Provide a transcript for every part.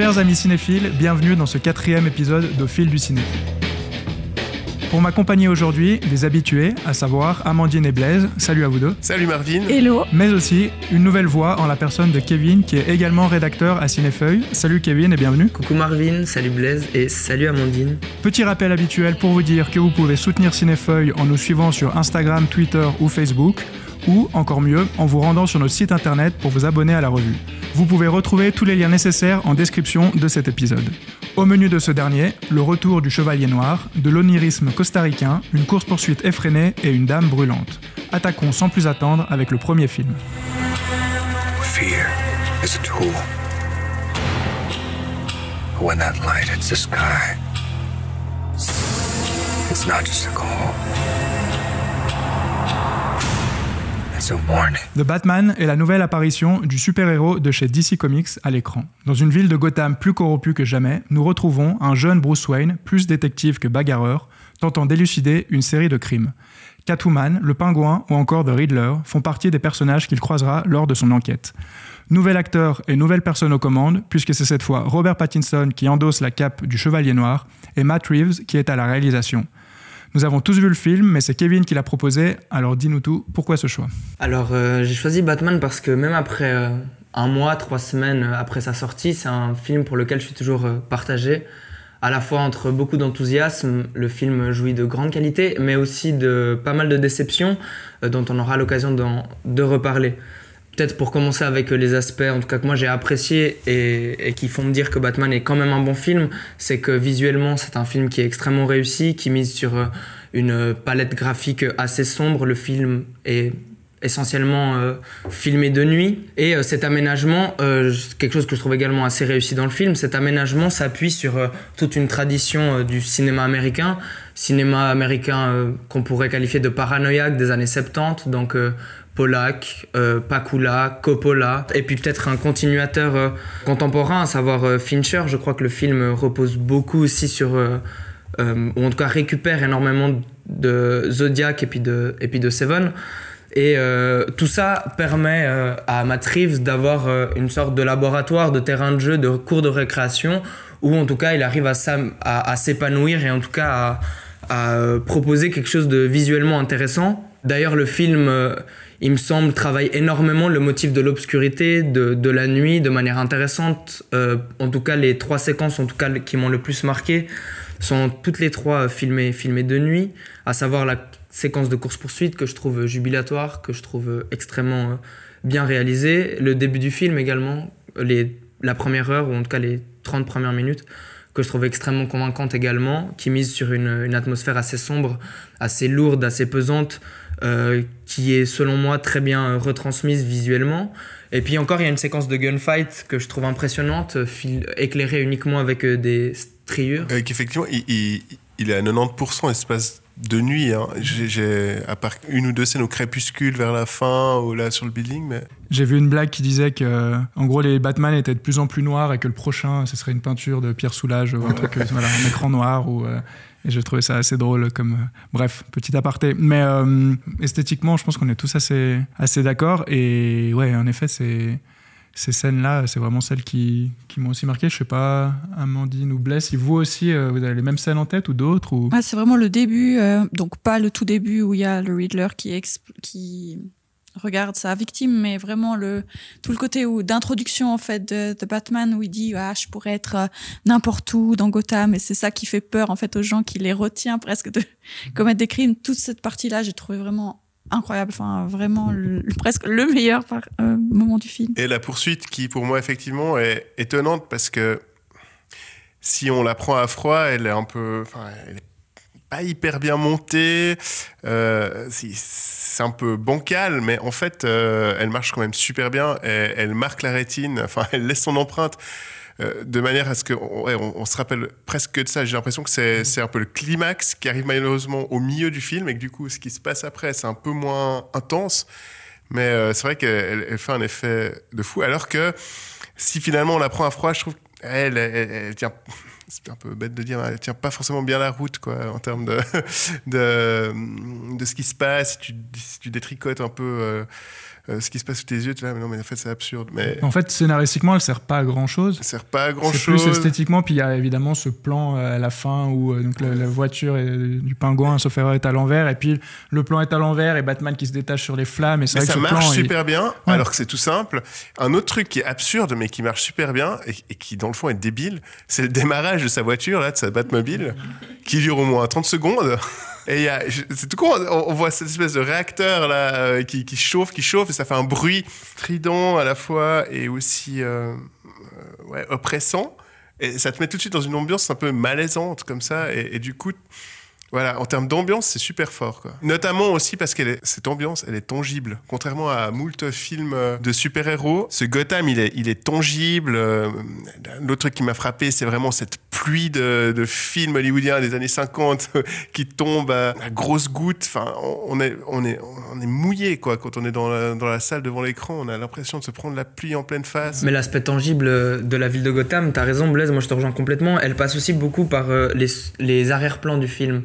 Chers amis cinéphiles, bienvenue dans ce quatrième épisode de Fil du ciné. Pour m'accompagner aujourd'hui, des habitués, à savoir Amandine et Blaise. Salut à vous deux. Salut Marvin. Hello. Mais aussi une nouvelle voix en la personne de Kevin, qui est également rédacteur à Cinéfeuille. Salut Kevin et bienvenue. Coucou Marvin, salut Blaise et salut Amandine. Petit rappel habituel pour vous dire que vous pouvez soutenir Cinéfeuille en nous suivant sur Instagram, Twitter ou Facebook, ou encore mieux, en vous rendant sur notre site internet pour vous abonner à la revue. Vous pouvez retrouver tous les liens nécessaires en description de cet épisode. Au menu de ce dernier, le retour du chevalier noir, de l'onirisme costaricain, une course-poursuite effrénée et une dame brûlante. Attaquons sans plus attendre avec le premier film. The Batman est la nouvelle apparition du super-héros de chez DC Comics à l'écran. Dans une ville de Gotham plus corrompue que jamais, nous retrouvons un jeune Bruce Wayne, plus détective que bagarreur, tentant d'élucider une série de crimes. Catwoman, le pingouin ou encore The Riddler font partie des personnages qu'il croisera lors de son enquête. Nouvel acteur et nouvelle personne aux commandes, puisque c'est cette fois Robert Pattinson qui endosse la cape du Chevalier Noir et Matt Reeves qui est à la réalisation. Nous avons tous vu le film, mais c'est Kevin qui l'a proposé, alors dis-nous tout, pourquoi ce choix? Alors euh, j'ai choisi Batman parce que même après euh, un mois, trois semaines après sa sortie, c'est un film pour lequel je suis toujours euh, partagé. À la fois entre beaucoup d'enthousiasme, le film jouit de grande qualité, mais aussi de pas mal de déceptions dont on aura l'occasion de reparler. Peut-être pour commencer avec euh, les aspects, en tout cas que moi j'ai apprécié et, qui font me dire que Batman est quand même un bon film, c'est que visuellement c'est un film qui est extrêmement réussi, qui mise sur euh, une palette graphique assez sombre. Le film est essentiellement euh, filmé de nuit. Et euh, cet aménagement, euh, quelque chose que je trouve également assez réussi dans le film, cet aménagement s'appuie sur euh, toute une tradition euh, du cinéma américain, cinéma américain euh, qu'on pourrait qualifier de paranoïaque des années 70, donc Pollack, euh, Pakula, Coppola, et puis peut-être un continuateur euh, contemporain, à savoir euh, Fincher. Je crois que le film repose beaucoup aussi sur, ou en tout cas récupère énormément de Zodiac et puis de, et puis de Seven. Et tout ça permet à Matt Reeves d'avoir une sorte de laboratoire, de terrain de jeu, de cours de récréation, où en tout cas il arrive à, à, s'épanouir et en tout cas à, proposer quelque chose de visuellement intéressant. D'ailleurs le film, il me semble, travaille énormément le motif de l'obscurité, de, de la nuit, de manière intéressante. Euh, en tout cas les trois séquences en tout cas, qui m'ont le plus marqué sont toutes les trois filmées, filmées de nuit, à savoir la séquence de course-poursuite que je trouve jubilatoire, que je trouve extrêmement euh, bien réalisée, le début du film également, les, la première heure, ou en tout cas les 30 premières minutes, que je trouve extrêmement convaincante également, qui mise sur une, atmosphère assez sombre, assez lourde, assez pesante, euh, qui est selon moi très bien euh, retransmise visuellement. Et puis encore, il y a une séquence de gunfight que je trouve impressionnante, euh, éclairée uniquement avec des striures. Euh, qu'effectivement, il, il- il est à 90% espace de nuit. hein. J'ai- à part une ou deux scènes au crépuscule vers la fin, ou là sur le building, mais J'ai vu une blague qui disait que, en gros, les Batman étaient de plus en plus noirs et que le prochain, ce serait une peinture de Pierre Soulages ou un truc, voilà, un écran noir. Ou, euh, et j'ai trouvé ça assez drôle comme. euh, bref, petit aparté. Mais euh, esthétiquement, je pense qu'on est tous assez, assez d'accord. Et ouais, en effet, c'est. Ces scènes-là, c'est vraiment celles qui, m'ont aussi marqué. Je sais pas, Amandine ou Bless, si vous aussi, euh, vous avez les mêmes scènes en tête ou d'autres. Ouais, c'est vraiment le début, euh, donc pas le tout début où il y a le Riddler qui, qui regarde sa victime, mais vraiment le tout le côté d'introduction en fait de, de Batman où il dit ah je pourrais être euh, n'importe où dans Gotham et c'est ça qui fait peur en fait aux gens qui les retient presque de commettre des crimes. Toute cette partie-là, j'ai trouvé vraiment incroyable, enfin vraiment presque le meilleur euh, moment du film. Et la poursuite qui, pour moi, effectivement, est étonnante parce que si on la prend à froid, elle est un peu. Enfin, elle est pas hyper bien montée. euh, c'est un peu bancal, mais en fait, euh, elle marche quand même super bien. Elle, elle marque la rétine, enfin, elle laisse son empreinte. Euh, de manière à ce qu'on se rappelle presque que de ça. J'ai l'impression que c'est un peu le climax qui arrive malheureusement au milieu du film et que du coup, ce qui se passe après, c'est un peu moins intense. Mais euh, c'est vrai qu'elle elle fait un effet de fou. Alors que si finalement on la prend à froid, je trouve qu'elle elle, elle tient. c'est un peu bête de dire, elle tient pas forcément bien la route, quoi, en termes de, de, ce qui se passe. Si tu, si tu détricotes un peu euh, euh, ce qui se passe sous tes yeux, tu vois, mais non, mais en fait, c'est absurde. Mais En fait, scénaristiquement, elle sert pas à grand chose. ça sert pas à grand C'est chose. plus esthétiquement, puis il y a évidemment ce plan euh, à la fin où euh, donc la, la voiture est- du pingouin, sauf erreur, est à l'envers, et puis le plan est à l'envers et Batman qui se détache sur les flammes. Et c'est Mais vrai ça marche plan, il- super bien, Ouais. alors que c'est tout simple. Un autre truc qui est absurde, mais qui marche super bien, et, et qui dans le fond est débile, c'est le démarrage de sa voiture, là, de sa Batmobile, qui dure au moins 30 secondes. Et c'est tout con, on, voit cette espèce de réacteur là euh, qui, qui chauffe, qui chauffe, et ça fait un bruit strident à la fois et aussi euh, euh, oppressant. Et ça te met tout de suite dans une ambiance un peu malaisante comme ça, et du coup, voilà, en termes d'ambiance, c'est super fort. Quoi. Notamment aussi parce que cette ambiance, elle est tangible. Contrairement à moult films euh, de super-héros, ce Gotham, il est, il est tangible. Euh, L'autre truc qui m'a frappé, c'est vraiment cette pluie de, de films hollywoodiens des années 50 qui tombe à, grosses gouttes. Enfin, on est, on est, on est mouillé quoi. Quand on est dans la, salle devant l'écran, on a l'impression de se prendre la pluie en pleine face. Mais l'aspect tangible de la ville de Gotham, t'as raison Blaise, moi je te rejoins complètement, elle passe aussi beaucoup par euh, les arrière-plans du film.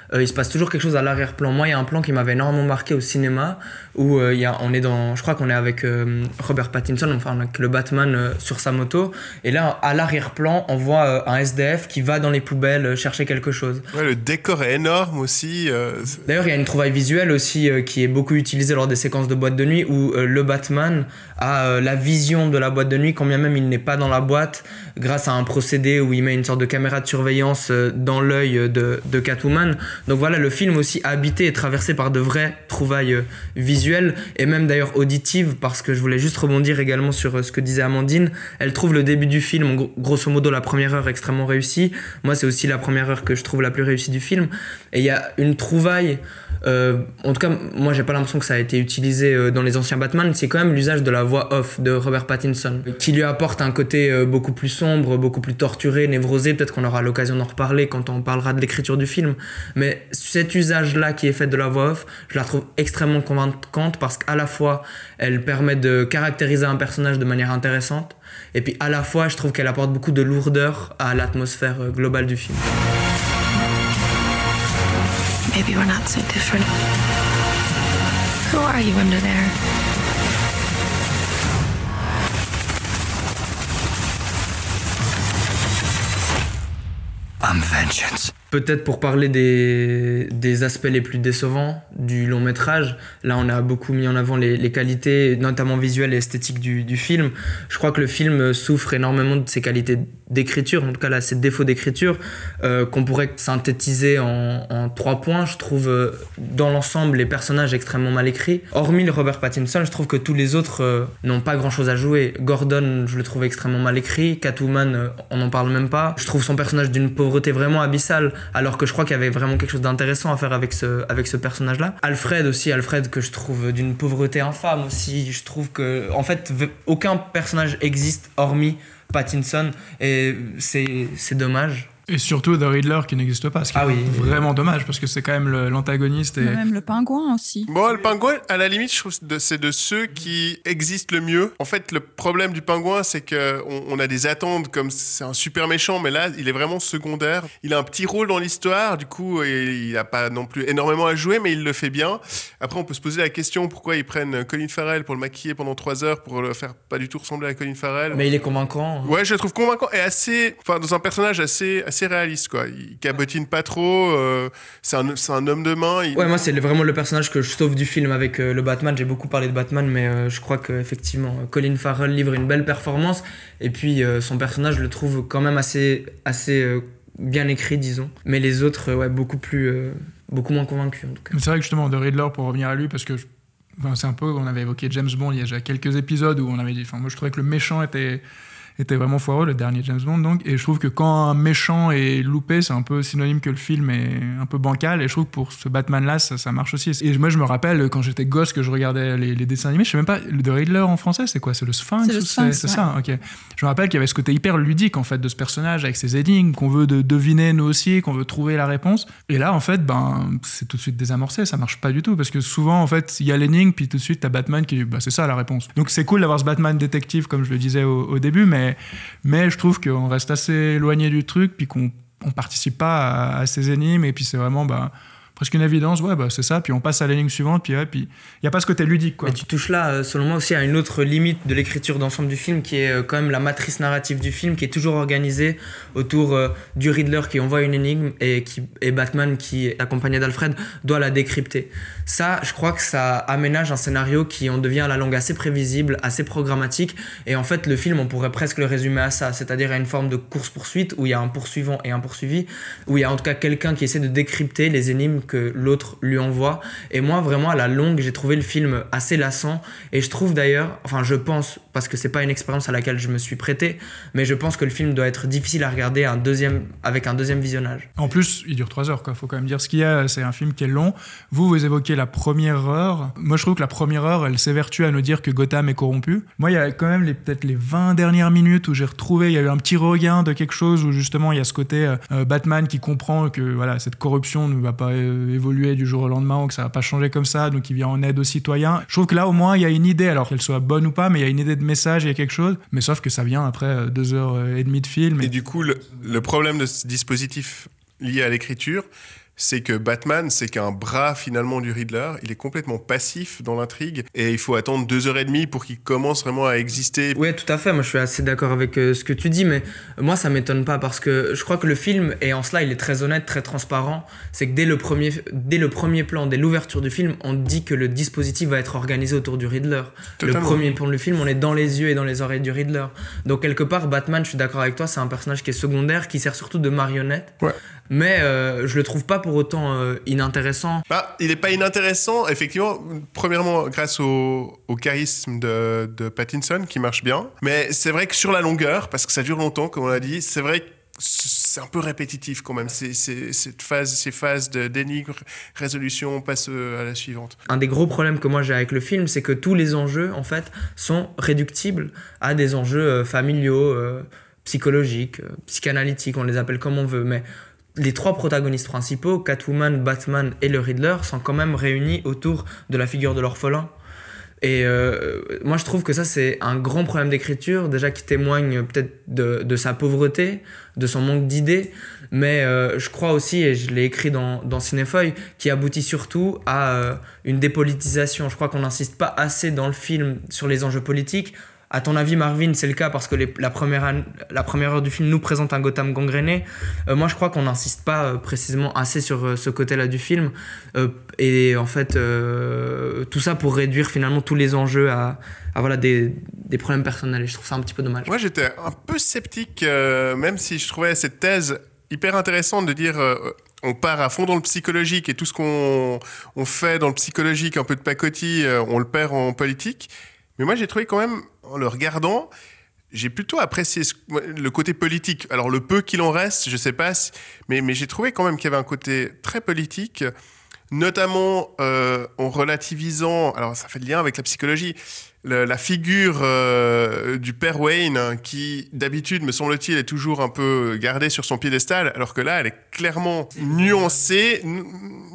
Euh, il se passe toujours quelque chose à l'arrière-plan. Moi, il y a un plan qui m'avait énormément marqué au cinéma, où euh, il y a, on est dans, je crois qu'on est avec euh, Robert Pattinson, enfin avec le Batman sur sa moto, et là, à l'arrière-plan, on voit un SDF qui va dans les poubelles chercher quelque chose. Ouais, le décor est énorme aussi. D'ailleurs, il y a une trouvaille visuelle aussi qui est beaucoup utilisée lors des séquences de boîte de nuit où le Batman a la vision de la boîte de nuit, quand bien même il n'est pas dans la boîte, grâce à un procédé où il met une sorte de caméra de surveillance dans l'œil de, de Catwoman. Donc voilà, le film aussi habité et traversé par de vraies trouvailles euh, visuelles et même d'ailleurs auditives, parce que je voulais juste rebondir également sur euh, ce que disait Amandine. Elle trouve le début du film, grosso modo la première heure extrêmement réussie. Moi, c'est aussi la première heure que je trouve la plus réussie du film. Et il y a une trouvaille euh, en tout cas, moi j'ai pas l'impression que ça a été utilisé euh, dans les anciens Batman. C'est quand même l'usage de la voix off de Robert Pattinson, qui lui apporte un côté euh, beaucoup plus sombre, beaucoup plus torturé, névrosé. Peut-être qu'on aura l'occasion d'en reparler quand on parlera de l'écriture du film. Mais cet usage-là qui est fait de la voix off, je la trouve extrêmement convaincante parce qu'à la fois elle permet de caractériser un personnage de manière intéressante, et puis à la fois je trouve qu'elle apporte beaucoup de lourdeur à l'atmosphère globale du film. Maybe we're not so different. Who are you under there? I'm vengeance. Peut-être pour parler des, des aspects les plus décevants du long métrage, là on a beaucoup mis en avant les, qualités, notamment visuelles et esthétiques du, du film. Je crois que le film souffre énormément de ses qualités d'écriture, en tout cas là ses défauts d'écriture, euh, qu'on pourrait synthétiser en, trois points. Je trouve euh, dans l'ensemble les personnages extrêmement mal écrits. Hormis le Robert Pattinson, je trouve que tous les autres euh, n'ont pas grand chose à jouer. Gordon, je le trouve extrêmement mal écrit. Catwoman, on n'en parle même pas. Je trouve son personnage d'une pauvreté vraiment abyssale alors que je crois qu'il y avait vraiment quelque chose d'intéressant à faire avec ce, avec ce personnage-là. Alfred aussi, Alfred que je trouve d'une pauvreté infâme aussi. Je trouve que, en fait, aucun personnage existe hormis Pattinson et c'est dommage. Et surtout The Riddler qui n'existe pas, ce qui Ah est oui. vraiment dommage parce que c'est quand même l'antagoniste. Et... Même le pingouin aussi. Bon, le pingouin, à la limite, je trouve que c'est de ceux qui existent le mieux. En fait, le problème du pingouin, c'est que on, a des attentes comme c'est un super méchant, mais là, il est vraiment secondaire. Il a un petit rôle dans l'histoire, du coup, il n'a pas non plus énormément à jouer, mais il le fait bien. Après, on peut se poser la question pourquoi ils prennent Colin Farrell pour le maquiller pendant trois heures pour le faire pas du tout ressembler à Colin Farrell? Mais il est convaincant. Ouais, je le trouve convaincant et assez, enfin, dans un personnage assez, assez réaliste, quoi. Il cabotine pas trop. euh, c'est un, c'est un homme de main. il- Ouais, moi c'est vraiment le personnage que je sauve du film avec euh, le Batman. J'ai beaucoup parlé de Batman, mais euh, je crois qu'effectivement Colin Farrell livre une belle performance. Et puis euh, son personnage, je le trouve quand même assez, assez euh, bien écrit, disons. Mais les autres, euh, ouais, beaucoup plus, euh, beaucoup moins convaincus en tout cas. Mais C'est vrai que justement, The Riddler, pour revenir à lui, parce que je- enfin, c'est un peu, on avait évoqué James Bond il y a déjà quelques épisodes où on avait dit, enfin, moi je trouvais que le méchant était, était vraiment foireux, le dernier James Bond, donc, et je trouve que quand un méchant est loupé, c'est un peu synonyme que le film est un peu bancal, et je trouve que pour ce Batman-là, ça, ça marche aussi. Et moi, je me rappelle quand j'étais gosse que je regardais les, les dessins animés, je sais même pas, le The Riddler en français, c'est quoi? C'est le Sphinx C'est le ou Sphinx, C'est ouais. ça, ok. Je me rappelle qu'il y avait ce côté hyper ludique, en fait, de ce personnage, avec ses énigmes, qu'on veut de deviner nous aussi, qu'on veut trouver la réponse. Et là, en fait, ben, c'est tout de suite désamorcé, ça marche pas du tout, parce que souvent, en fait, il y a l'énigme, puis tout de suite, t'as Batman qui dit, bah, c'est ça la réponse. Donc c'est cool d'avoir ce Batman détective, comme je le disais au, au début, mais mais, je trouve qu'on reste assez éloigné du truc, puis qu'on on participe pas à, à ces énigmes, et puis c'est vraiment bah, presque une évidence, ouais, bah, c'est ça, puis on passe à l'énigme suivante, puis il ouais, puis n'y a pas ce côté ludique. Quoi. Mais tu touches là, euh, selon moi, aussi à une autre limite de l'écriture d'ensemble du film, qui est euh, quand même la matrice narrative du film, qui est toujours organisée autour euh, du Riddler qui envoie une énigme et, qui, et Batman, qui, accompagné d'Alfred, doit la décrypter. Ça, je crois que ça aménage un scénario qui en devient à la longue assez prévisible, assez programmatique, et en fait, le film, on pourrait presque le résumer à ça, c'est-à-dire à une forme de course-poursuite où il y a un poursuivant et un poursuivi, où il y a en tout cas quelqu'un qui essaie de décrypter les énigmes que l'autre lui envoie. Et moi, vraiment, à la longue, j'ai trouvé le film assez lassant. Et je trouve d'ailleurs, enfin, je pense, parce que c'est pas une expérience à laquelle je me suis prêté, mais je pense que le film doit être difficile à regarder un deuxième, avec un deuxième visionnage. En plus, il dure trois heures, quoi. Faut quand même dire ce qu'il y a. C'est un film qui est long. Vous, vous évoquez la première heure. Moi, je trouve que la première heure, elle s'évertue à nous dire que Gotham est corrompu. Moi, il y a quand même peut-être les 20 dernières minutes où j'ai retrouvé, il y a eu un petit regain de quelque chose où justement il y a ce côté euh, Batman qui comprend que voilà, cette corruption ne va pas euh, évoluer du jour au lendemain ou que ça va pas changer comme ça, donc il vient en aide aux citoyens. Je trouve que là, au moins, il y a une idée, alors qu'elle soit bonne ou pas, mais il y a une idée de message, il y a quelque chose. Mais sauf que ça vient après euh, deux heures et demie de film. Et, et du coup, le, le problème de ce dispositif lié à l'écriture, c'est que Batman, c'est qu'un bras finalement du Riddler. Il est complètement passif dans l'intrigue et il faut attendre deux heures et demie pour qu'il commence vraiment à exister. Oui, tout à fait. Moi, je suis assez d'accord avec euh, ce que tu dis, mais moi, ça m'étonne pas parce que je crois que le film, et en cela, il est très honnête, très transparent. C'est que dès le premier, dès le premier plan, dès l'ouverture du film, on dit que le dispositif va être organisé autour du Riddler. Totalement. Le premier plan du film, on est dans les yeux et dans les oreilles du Riddler. Donc quelque part, Batman, je suis d'accord avec toi, c'est un personnage qui est secondaire, qui sert surtout de marionnette. Ouais mais euh, je le trouve pas pour autant euh, inintéressant. Bah, il est pas inintéressant, effectivement, premièrement grâce au, au charisme de, de, Pattinson qui marche bien, mais c'est vrai que sur la longueur, parce que ça dure longtemps, comme on l'a dit, c'est vrai que c'est un peu répétitif quand même, c'est, cette phase, ces phases d'énigmes, résolution, on passe euh, à la suivante. Un des gros problèmes que moi j'ai avec le film, c'est que tous les enjeux, en fait, sont réductibles à des enjeux familiaux, psychologiques, psychanalytiques, on les appelle comme on veut, mais les trois protagonistes principaux, Catwoman, Batman et le Riddler, sont quand même réunis autour de la figure de l'orphelin. Et euh, moi, je trouve que ça, c'est un grand problème d'écriture, déjà qui témoigne peut-être de, sa pauvreté, de son manque d'idées, mais euh, je crois aussi, et je l'ai écrit dans, dans Cinefeuille, qui aboutit surtout à euh, une dépolitisation. Je crois qu'on n'insiste pas assez dans le film sur les enjeux politiques. À ton avis, Marvin, c'est le cas parce que la, première, la première heure du film nous présente un Gotham gangréné. Euh, moi, je crois qu'on n'insiste pas euh, précisément assez sur euh, ce côté-là du film. Et en fait, tout ça pour réduire finalement tous les enjeux à, à voilà, des, des, problèmes personnels. Je trouve ça un petit peu dommage. Moi, j'étais un peu sceptique, même si je trouvais cette thèse hyper intéressante de dire on part à fond dans le psychologique et tout ce qu'on on fait dans le psychologique, un peu de pacotille, on le perd en politique. Mais moi, j'ai trouvé quand même, en le regardant, j'ai plutôt apprécié le côté politique. Alors, le peu qu'il en reste, je sais pas, mais, mais j'ai trouvé quand même qu'il y avait un côté très politique, notamment euh, en relativisant, alors ça fait le lien avec la psychologie, le, la figure euh, du père Wayne, hein, qui d'habitude, me semble-t-il, est toujours un peu gardée sur son piédestal, alors que là, elle est clairement nuancée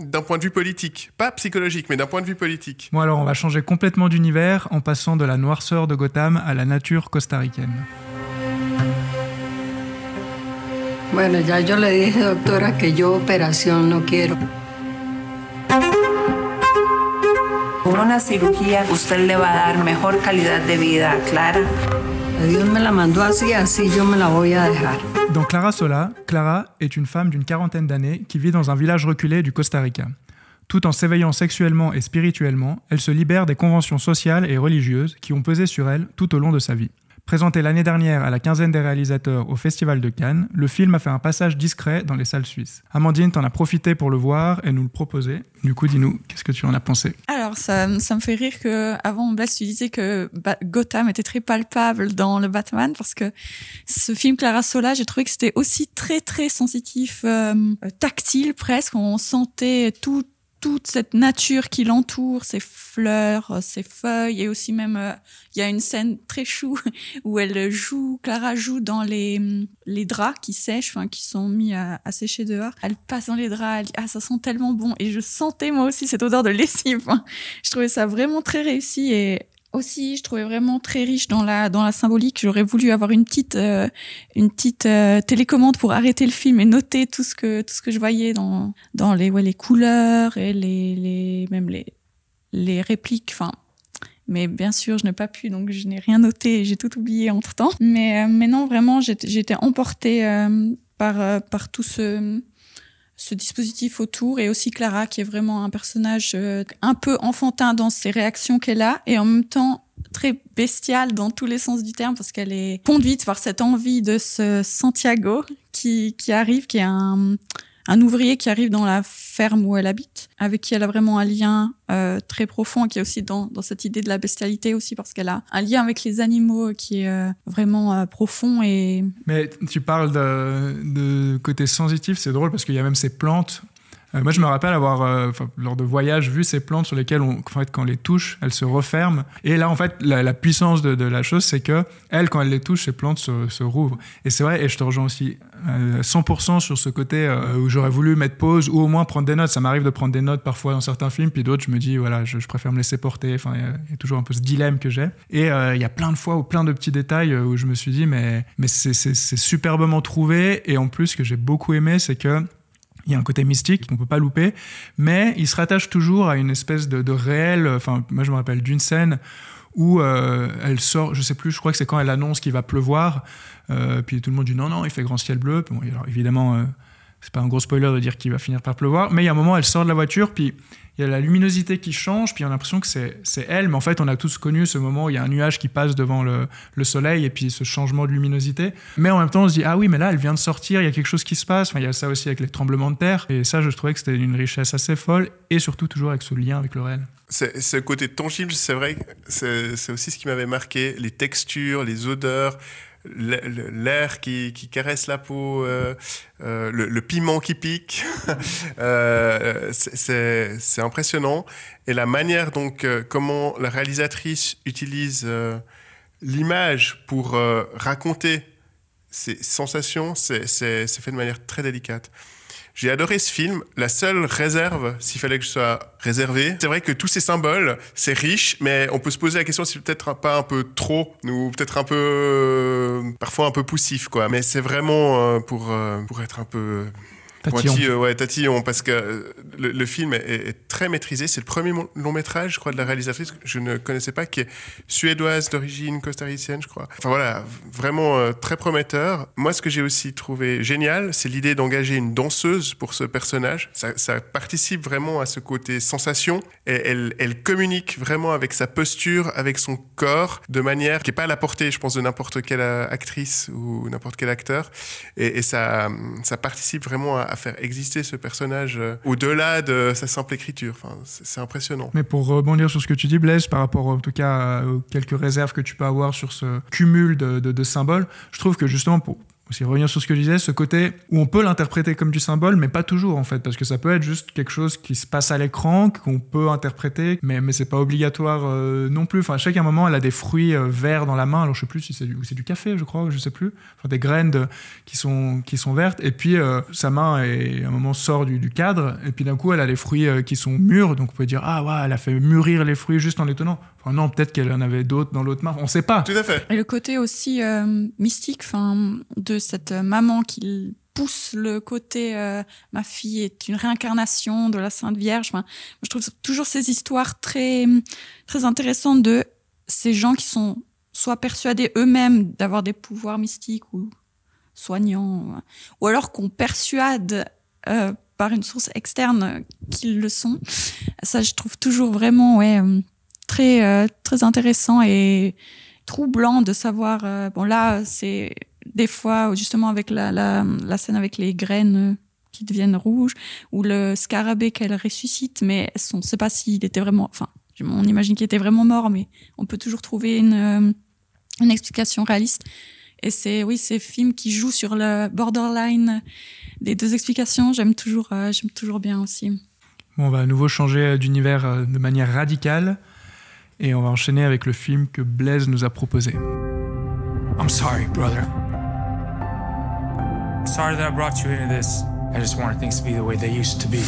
d'un point de vue politique. Pas psychologique, mais d'un point de vue politique. Bon alors, on va changer complètement d'univers en passant de la noirceur de Gotham à la nature costaricaine. Bueno, ya yo le dije, doctora, que yo operación no quiero. Con una cirugía usted le va a dar mejor calidad de vida a Clara. Dios me la mandó así, así yo me la voy a dejar. Dans Clara Sola, Clara est une femme d'une quarantaine d'années qui vit dans un village reculé du Costa Rica. Tout en s'éveillant sexuellement et spirituellement, elle se libère des conventions sociales et religieuses qui ont pesé sur elle tout au long de sa vie. Présenté l'année dernière à la quinzaine des réalisateurs au Festival de Cannes, le film a fait un passage discret dans les salles suisses. Amandine, t'en as profité pour le voir et nous le proposer. Du coup, dis-nous, qu'est-ce que tu en as pensé? Alors, ça, me fait rire que avant Blaise, tu disais que Gotham était très palpable dans le Batman parce que ce film Clara Sola, j'ai trouvé que c'était aussi très très sensitif, euh, tactile presque. On sentait tout toute cette nature qui l'entoure, ses fleurs, ses feuilles, et aussi même, il euh, y a une scène très chou où elle joue, Clara joue dans les, les draps qui sèchent, enfin, qui sont mis à, à, sécher dehors. Elle passe dans les draps, elle dit, ah, ça sent tellement bon. Et je sentais moi aussi cette odeur de lessive. Je trouvais ça vraiment très réussi et aussi, je trouvais vraiment très riche dans la dans la symbolique. J'aurais voulu avoir une petite euh, une petite euh, télécommande pour arrêter le film et noter tout ce que tout ce que je voyais dans dans les ouais, les couleurs et les les même les les répliques. Enfin, mais bien sûr, je n'ai pas pu, donc je n'ai rien noté. J'ai tout oublié entre temps. Mais euh, mais non, vraiment, j'étais emportée par par tout ce ce dispositif autour et aussi Clara qui est vraiment un personnage euh, un peu enfantin dans ses réactions qu'elle a et en même temps très bestiale dans tous les sens du terme parce qu'elle est conduite par cette envie de ce Santiago qui, qui arrive, qui est un, un ouvrier qui arrive dans la ferme où elle habite, avec qui elle a vraiment un lien euh, très profond, qui est aussi dans, dans cette idée de la bestialité aussi, parce qu'elle a un lien avec les animaux qui est euh, vraiment euh, profond et Mais tu parles de côté sensitif, c'est drôle parce qu'il y a même ces plantes. Euh, moi, je me rappelle avoir, euh, lors de voyages, vu ces plantes sur lesquelles, on, en fait, quand on les touche, elles se referment. Et là, en fait, la, puissance de, la chose, c'est que elle, quand elle les touche, ces plantes se, se rouvrent. Et c'est vrai, et je te rejoins aussi euh, 100% sur ce côté euh, où j'aurais voulu mettre pause ou au moins prendre des notes. Ça m'arrive de prendre des notes parfois dans certains films, puis d'autres, je me dis, voilà, je, préfère me laisser porter. Enfin, il y a- toujours un peu ce dilemme que j'ai. Et il y a plein de fois ou plein de petits détails où je me suis dit, mais, mais c'est superbement trouvé. Et en plus, ce que j'ai beaucoup aimé, c'est que il y a un côté mystique qu'on peut pas louper, mais il se rattache toujours à une espèce de, réel. Enfin, moi je me rappelle d'une scène où euh, elle sort, je sais plus, je crois que c'est quand elle annonce qu'il va pleuvoir, euh, puis tout le monde dit non non, il fait grand ciel bleu. Alors, évidemment, euh, c'est pas un gros spoiler de dire qu'il va finir par pleuvoir, mais il y a un moment, elle sort de la voiture, puis il y a la luminosité qui change, puis on a l'impression que c'est elle, mais en fait, on a tous connu ce moment où il y a un nuage qui passe devant le, le soleil, et puis ce changement de luminosité. Mais en même temps, on se dit, ah oui, mais là, elle vient de sortir, il y a quelque chose qui se passe. Enfin, il y a ça aussi avec les tremblements de terre. Et ça, je trouvais que c'était une richesse assez folle, et surtout toujours avec ce lien avec le réel. Ce côté tangible, c'est vrai, c'est aussi ce qui m'avait marqué. Les textures, les odeurs, l'air qui, qui caresse la peau, euh, euh, le, piment qui pique. Euh, c'est- impressionnant. Et la manière, donc, comment la réalisatrice utilise l'image pour raconter ces sensations, c'est fait de manière très délicate. J'ai adoré ce film. La seule réserve, s'il fallait que je sois réservé, c'est vrai que tous ces symboles, c'est riche, mais on peut se poser la question si peut-être pas un peu trop, ou peut-être un peu, euh, parfois un peu poussif, quoi. Mais c'est vraiment euh, pour, euh, pour être un peu Tatillon. pointilleux, ouais, tatillon, parce que euh, le, le film est, est très maîtrisé. C'est le premier long métrage, je crois, de la réalisatrice que je ne connaissais pas, qui est suédoise d'origine costaricienne, je crois. Enfin voilà, vraiment euh, très prometteur. Moi, ce que j'ai aussi trouvé génial, c'est l'idée d'engager une danseuse pour ce personnage. Ça, ça participe vraiment à ce côté sensation. Et elle, elle communique vraiment avec sa posture, avec son corps, de manière qui n'est pas à la portée, je pense, de n'importe quelle euh, actrice ou n'importe quel acteur. Et, et ça, ça participe vraiment à, à faire exister ce personnage euh, au-delà de sa simple écriture. Enfin, c'est impressionnant. Mais pour rebondir sur ce que tu dis, Blaise, par rapport en tout cas aux quelques réserves que tu peux avoir sur ce cumul de symboles, je trouve que justement, pour aussi revenir sur ce que je disais, ce côté où on peut l'interpréter comme du symbole, mais pas toujours en fait, parce que ça peut être juste quelque chose qui se passe à l'écran, qu'on peut interpréter, mais, mais c'est pas obligatoire euh, non plus. Enfin, à chaque moment, elle a des fruits euh, verts dans la main, alors je sais plus si c'est du, du café, je crois, je sais plus, enfin des graines qui, sont, qui sont vertes, et puis euh, sa main, est, à un moment, sort du, du cadre, et puis d'un coup, elle a des fruits qui sont mûrs, donc on peut dire, ah ouais, elle a fait mûrir les fruits juste en les tenant. Enfin non, peut-être qu'elle en avait d'autres dans l'autre main, on sait pas. Tout à fait. Et le côté aussi euh, mystique, enfin, de cette euh, maman qui pousse le côté euh, ma fille est une réincarnation de la Sainte Vierge. Enfin, je trouve toujours ces histoires très très intéressantes de ces gens qui sont soit persuadés eux-mêmes d'avoir des pouvoirs mystiques ou soignants, ou alors qu'on persuade euh, par une source externe qu'ils le sont. Ça, je trouve toujours vraiment ouais euh, très euh, très intéressant et troublant de savoir. euh, bon là, c'est des fois justement avec la, la, scène avec les graines qui deviennent rouges ou le scarabée qu'elle ressuscite, mais on ne sait pas s'il était vraiment. Enfin, on imagine qu'il était vraiment mort, mais on peut toujours trouver une euh, une explication réaliste. Et c'est oui, ces films qui jouent sur le borderline des deux explications, j'aime toujours, j'aime toujours bien aussi. On va à nouveau changer d'univers de manière radicale et on va enchaîner avec le film que Blaise nous a proposé. I'm sorry, brother. Sorry that I brought you into this. I just wanted things to be the way they used to be.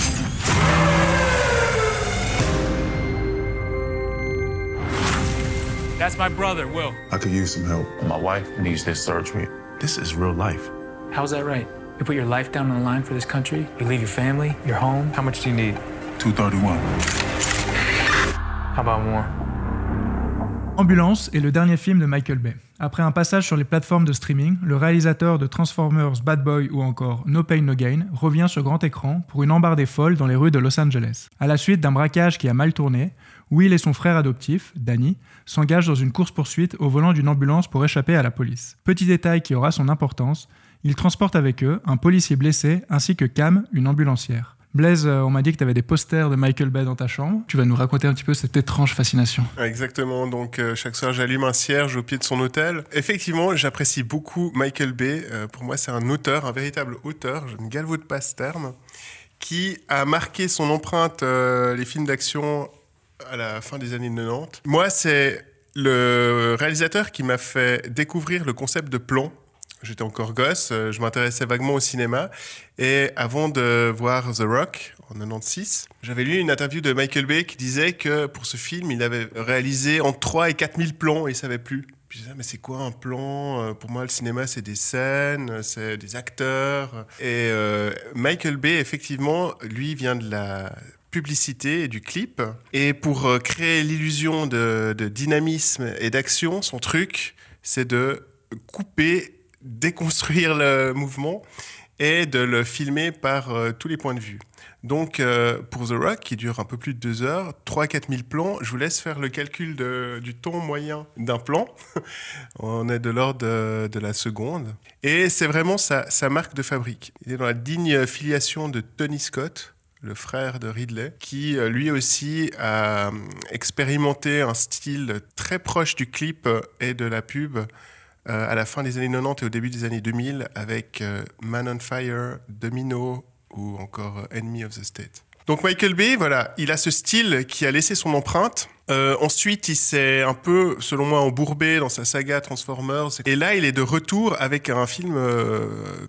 That's my brother, Will. I could use some help. My wife needs this surgery. This is real life. How's that right? You put your life down on the line for this country? You leave your family, your home? How much do you need? 231. How about more? Ambulance est le dernier film de Michael Bay. Après un passage sur les plateformes de streaming, le réalisateur de Transformers Bad Boy ou encore No Pain No Gain revient sur grand écran pour une embardée folle dans les rues de Los Angeles. À la suite d'un braquage qui a mal tourné, Will et son frère adoptif, Danny, s'engagent dans une course-poursuite au volant d'une ambulance pour échapper à la police. Petit détail qui aura son importance, ils transportent avec eux un policier blessé ainsi que Cam, une ambulancière. Blaise, euh, on m'a dit que tu avais des posters de Michael Bay dans ta chambre. Tu vas nous raconter un petit peu cette étrange fascination. Exactement. Donc, euh, chaque soir, j'allume un cierge au pied de son hôtel. Effectivement, j'apprécie beaucoup Michael Bay. Euh, pour moi, c'est un auteur, un véritable auteur. Je ne galvaude pas ce terme. Qui a marqué son empreinte les films d'action à la fin des années 90. Moi, c'est le réalisateur qui m'a fait découvrir le concept de plan J'étais encore gosse, euh, je m'intéressais vaguement au cinéma. Et avant de voir The Rock en 96, j'avais lu une interview de Michael Bay qui disait que pour ce film, il avait réalisé entre 3 et 4 000 plans et il savait plus. Puis je disais, mais c'est quoi un plan? Euh, Pour moi, le cinéma, c'est des scènes, c'est des acteurs. Et euh, Michael Bay, effectivement, lui, vient de la publicité et du clip. Et pour créer l'illusion de dynamisme et d'action, son truc, c'est de couper déconstruire le mouvement et de le filmer par euh, tous les points de vue. Donc, euh, pour The Rock, qui dure un peu plus de deux heures, 3-4 000 plans, je vous laisse faire le calcul du temps moyen d'un plan. On est de l'ordre de, la seconde. Et c'est vraiment sa, marque de fabrique. Il est dans la digne filiation de Tony Scott, le frère de Ridley, qui euh, lui aussi a expérimenté un style très proche du clip et de la pub à la fin des années 90 et au début des années 2000 avec euh, Man on Fire, Domino ou encore euh, Enemy of the State. Donc Michael Bay, voilà, il a ce style qui a laissé son empreinte. ensuite, il s'est un peu, selon moi, embourbé dans sa saga Transformers. Et là, il est de retour avec un film,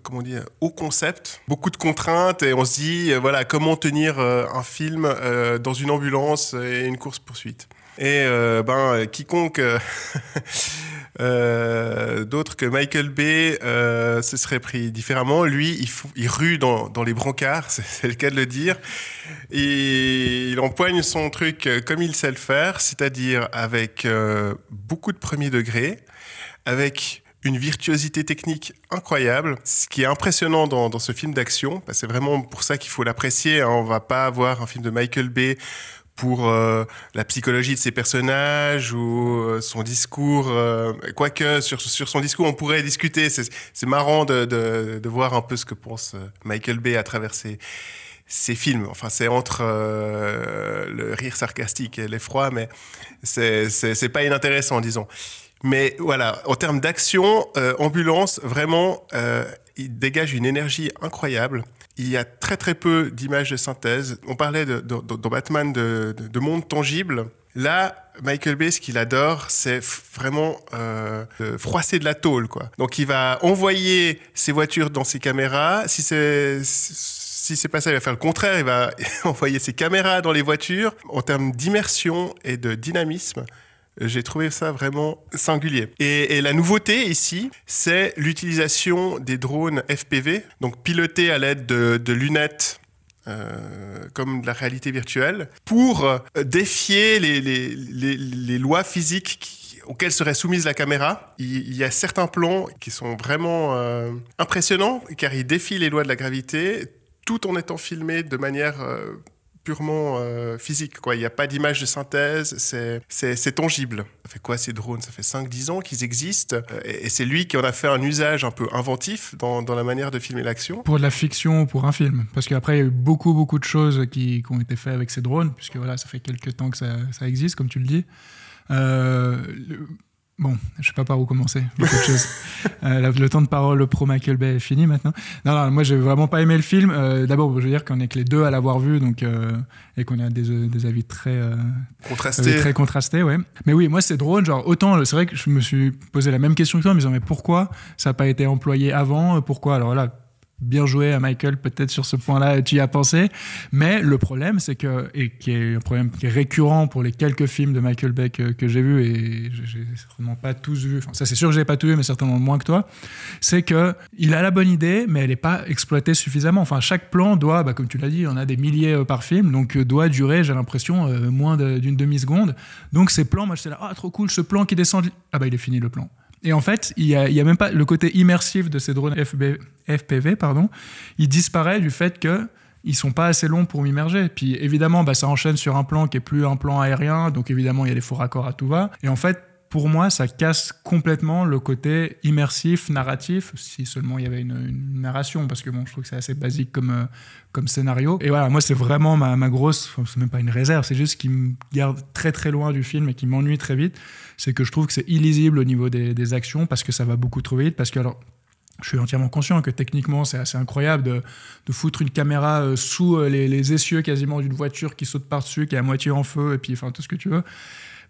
comment dire, au concept, beaucoup de contraintes. Et on se dit, voilà, comment tenir un film dans une ambulance et une course poursuite. Et ben, quiconque Euh, d'autres que Michael Bay euh, se serait pris différemment. Lui, il, rue dans, les brancards, c'est le cas de le dire. Et il empoigne son truc comme il sait le faire, c'est-à-dire avec euh, beaucoup de premier degré, avec une virtuosité technique incroyable. Ce qui est impressionnant dans, ce film d'action, c'est vraiment pour ça qu'il faut l'apprécier. Hein. On va pas avoir un film de Michael Bay pour euh, la psychologie de ses personnages ou euh, son discours. Euh, quoique, sur, son discours, on pourrait discuter. C'est marrant de, voir un peu ce que pense Michael Bay à travers ses, ses films. Enfin, c'est entre le rire sarcastique et l'effroi, mais c'est pas inintéressant, disons. Mais voilà, en termes d'action, Ambulance, vraiment, il dégage une énergie incroyable. Il y a très très peu d'images de synthèse. On parlait de, dans Batman de, de, monde tangible. Là, Michael Bay, ce qu'il adore, c'est vraiment euh, froisser de la tôle. Quoi. Donc il va envoyer ses voitures dans ses caméras. Si c'est si c'est pas ça, il va faire le contraire. Il va envoyer ses caméras dans les voitures. En termes d'immersion et de dynamisme, j'ai trouvé ça vraiment singulier. Et, la nouveauté ici, c'est l'utilisation des drones FPV, donc pilotés à l'aide de, lunettes euh, comme de la réalité virtuelle, pour euh, défier les, lois physiques auxquelles serait soumise la caméra. Il, y a certains plans qui sont vraiment euh, impressionnants, car ils défient les lois de la gravité, tout en étant filmés de manière purement euh, physique. Quoi. Il n'y a pas d'image de synthèse, c'est tangible. Ça fait quoi ces drones? Ça fait 5-10 ans qu'ils existent. Euh, et, c'est lui qui en a fait un usage un peu inventif dans, dans la manière de filmer l'action. Pour de la fiction ou pour un film Parce qu'après, il y a eu beaucoup, beaucoup de choses qui, qui, ont été faites avec ces drones, puisque voilà, ça fait quelques temps que ça, ça existe, comme tu le dis. Euh, Bon, je sais pas par où commencer. euh, le temps de parole pro Michael Bay est fini maintenant. Non, non, moi j'ai vraiment pas aimé le film. Euh, d'abord, je veux dire qu'on est que les deux à l'avoir vu, donc euh, et qu'on a des, des, avis très contrastés. très contrastés, ouais. Mais oui, moi c'est drôle. Genre autant, c'est vrai que je me suis posé la même question que toi, en me disant mais pourquoi ça n'a pas été employé avant? Pourquoi? Alors là, bien joué à Michael, peut-être sur ce point-là, tu y as pensé. Mais le problème, c'est que, et qui est un problème qui est récurrent pour les quelques films de Michael Bay que, j'ai vus, et j'ai certainement pas tous vus, enfin, ça c'est sûr que j'ai pas tous vus, mais certainement moins que toi, c'est que il a la bonne idée, mais elle n'est pas exploitée suffisamment. Enfin, chaque plan doit, bah, comme tu l'as dit, on a des milliers euh, par film, donc euh, doit durer, j'ai l'impression, euh, moins d'une demi-seconde. Donc ces plans, moi j'étais là, ah trop cool, ce plan qui descend, ah bah il est fini le plan. Et en fait, il y a, même pas le côté immersif de ces drones FPV, pardon, il disparaît du fait que ils sont pas assez longs pour m'immerger. Puis évidemment, bah, ça enchaîne sur un plan qui est plus un plan aérien, donc évidemment il y a des faux raccords à tout va. Et en fait, pour moi, ça casse complètement le côté immersif, narratif, si seulement il y avait une, narration, parce que bon, je trouve que c'est assez basique comme, euh, comme scénario. Et voilà, moi, c'est vraiment ma, ma grosse, enfin, c'est même pas une réserve, c'est juste ce qui me garde très très loin du film et qui m'ennuie très vite, c'est que je trouve que c'est illisible au niveau des, des actions, parce que ça va beaucoup trop vite, parce que alors, je suis entièrement conscient que techniquement c'est assez incroyable de, de foutre une caméra euh, sous euh, les, les essieux quasiment d'une voiture qui saute par-dessus, qui est à moitié en feu, et puis enfin tout ce que tu veux.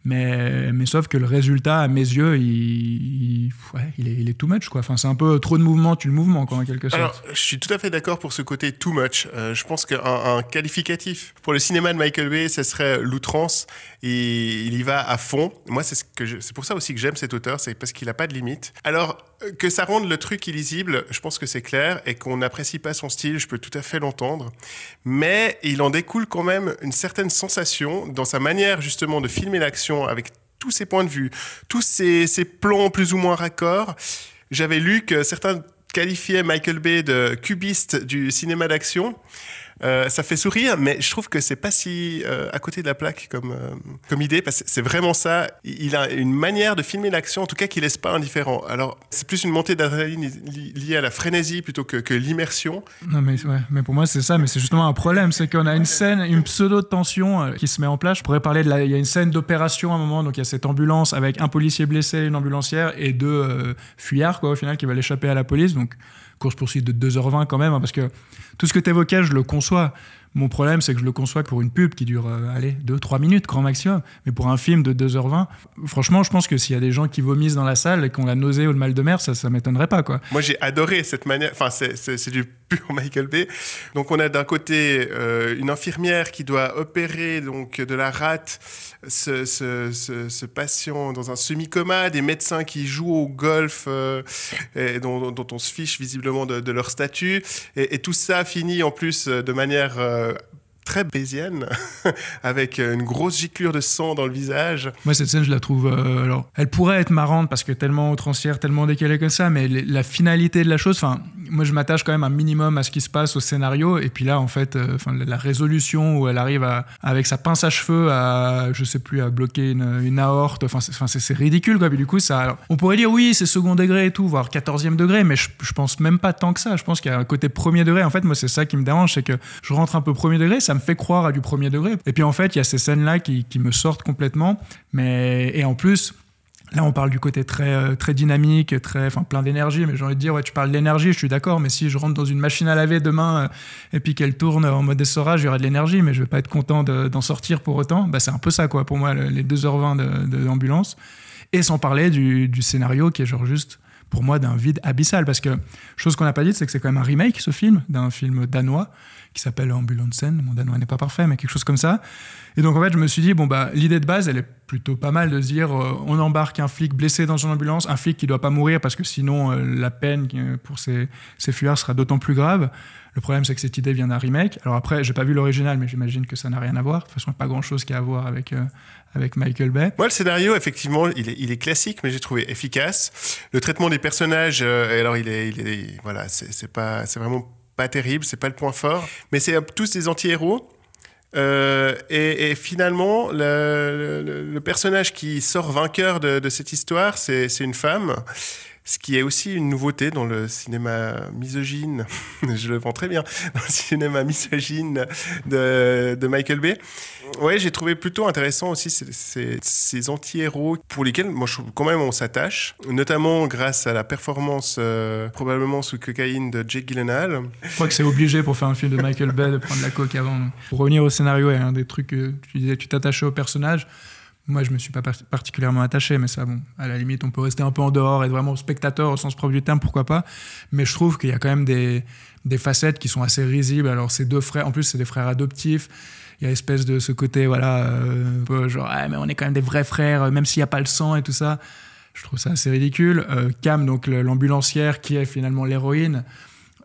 Mais, mais sauf que le résultat, à mes yeux, il, il, il, est, too much. Quoi. Enfin, c'est un peu trop de mouvement, tu le mouvement, quoi, en quelque sorte. Alors, je suis tout à fait d'accord pour ce côté too much. Euh, je pense qu'un un qualificatif pour le cinéma de Michael Bay, ce serait l'outrance. Et il y va à fond. Moi, c'est ce pour ça aussi que j'aime cet auteur, c'est parce qu'il n'a pas de limite. Alors, que ça rende le truc illisible, je pense que c'est clair. Et qu'on n'apprécie pas son style, je peux tout à fait l'entendre. Mais il en découle quand même une certaine sensation dans sa manière, justement, de filmer l'action avec tous ses points de vue, tous ces, ces plans plus ou moins raccords. J'avais lu que certains qualifiaient Michael Bay de cubiste du cinéma d'action. Euh, ça fait sourire, mais je trouve que c'est pas si euh, à côté de la plaque comme, euh, comme idée, parce que c'est vraiment ça. Il a une manière de filmer l'action, en tout cas, qui laisse pas indifférent. Alors, c'est plus une montée d'adrénaline li- liée à la frénésie plutôt que, l'immersion. Non, mais, ouais, mais pour moi, c'est ça, mais c'est justement un problème. C'est qu'on a une scène, une pseudo-tension qui se met en place. Je pourrais parler de la. Il y a une scène d'opération à un moment, donc il y a cette ambulance avec un policier blessé, une ambulancière et deux fuyards, quoi, au final, qui veulent échapper à la police. Course-poursuite de 2h20 quand même, hein, parce que tout ce que tu évoquais, je le conçois. Mon problème, c'est que je le conçois pour une pub qui dure, euh, allez, 2-3 minutes, grand maximum. Mais pour un film de 2h20, franchement, je pense que s'il y a des gens qui vomissent dans la salle et qui ont la nausée ou le mal de mer, ça, ça m'étonnerait pas, quoi. Moi, j'ai adoré cette manière. Enfin, c'est- du pur Michael Bay. Donc, on a d'un côté euh, une infirmière qui doit opérer donc de la rate ce, patient dans un semi-coma, des médecins qui jouent au golf euh, et dont, on se fiche visiblement de, leur statut. Et, tout ça finit en plus de manière euh, très bézienne, avec euh, une grosse giclure de sang dans le visage. Moi, cette scène, je la trouve. euh, alors, elle pourrait être marrante parce que tellement outrancière, tellement décalée que ça, mais la finalité de la chose, enfin, moi, je m'attache quand même un minimum à ce qui se passe au scénario. Et puis là, en fait, euh, enfin, la, résolution où elle arrive avec sa pince à cheveux à, je sais plus, à bloquer une, aorte, enfin, c'est- ridicule, quoi. Du coup, ça. on pourrait dire oui, c'est second degré et tout, voire 14e degré, mais je, je pense même pas tant que ça. Je pense qu'il y a un côté premier degré. En fait, moi, c'est ça qui me dérange, c'est que je rentre un peu premier degré, me fait croire à du premier degré. Et puis en fait, il y a ces scènes-là qui, qui me sortent complètement. Mais, et en plus, Là, on parle du côté très, euh, très dynamique, très, enfin, plein d'énergie. Mais j'ai envie de dire, ouais, tu parles d'énergie, je suis d'accord. Mais si je rentre dans une machine à laver demain euh, et puis qu'elle tourne en mode essorage, il y aura de l'énergie, mais je vais pas être content de- d'en sortir pour autant. Bah, c'est un peu ça, quoi, pour moi, le- les 2h20 de, de l'ambulance. Et sans parler du, du scénario qui est genre juste, pour moi, d'un vide abyssal. Parce que, chose qu'on n'a pas dit, c'est que c'est quand même un remake, ce film, d'un film danois qui s'appelle Ambulansen. Mon danois n'est pas parfait, mais quelque chose comme ça. Et donc, en fait, je me suis dit, bon, bah, l'idée de base, elle est plutôt pas mal de se dire, euh, on embarque un flic blessé dans une ambulance, un flic qui doit pas mourir parce que sinon, euh, la peine euh, pour ces, ces fuyards sera d'autant plus grave. Le problème, c'est que cette idée vient d'un remake. Alors après, j'ai pas vu l'original, mais j'imagine que ça n'a rien à voir. De toute façon, pas grand chose qui a à voir avec, avec Michael Bay. Moi, le scénario, effectivement, il est, classique, mais j'ai trouvé efficace. Le traitement des personnages, euh, alors, il est, il est voilà, c'est pas, c'est vraiment pas terrible, c'est pas le point fort, mais c'est tous des anti-héros. Euh, et, finalement, le, personnage qui sort vainqueur de, cette histoire, c'est une femme. Ce qui est aussi une nouveauté dans le cinéma misogyne, je le vends très bien, dans le cinéma misogyne de, Michael Bay. Ouais, j'ai trouvé plutôt intéressant aussi ces, anti-héros pour lesquels, moi, quand même on s'attache, notamment grâce à la performance euh, probablement sous cocaïne de Jake Gyllenhaal. Je crois que c'est obligé pour faire un film de Michael Bay de prendre la coke avant. Pour revenir au scénario, un des trucs que tu disais, tu t'attachais au personnage. Moi, je me suis pas par- particulièrement attaché, mais ça, bon, à la limite, on peut rester un peu en dehors, être vraiment spectateur au sens propre du terme, pourquoi pas. Mais je trouve qu'il y a quand même des, facettes qui sont assez risibles. Alors, ces deux frères, en plus, c'est des frères adoptifs. Il y a espèce de ce côté, voilà, euh, genre, ah, mais on est quand même des vrais frères, euh, même s'il n'y a pas le sang et tout ça. Je trouve ça assez ridicule. Euh, Cam, donc l'ambulancière, qui est finalement l'héroïne,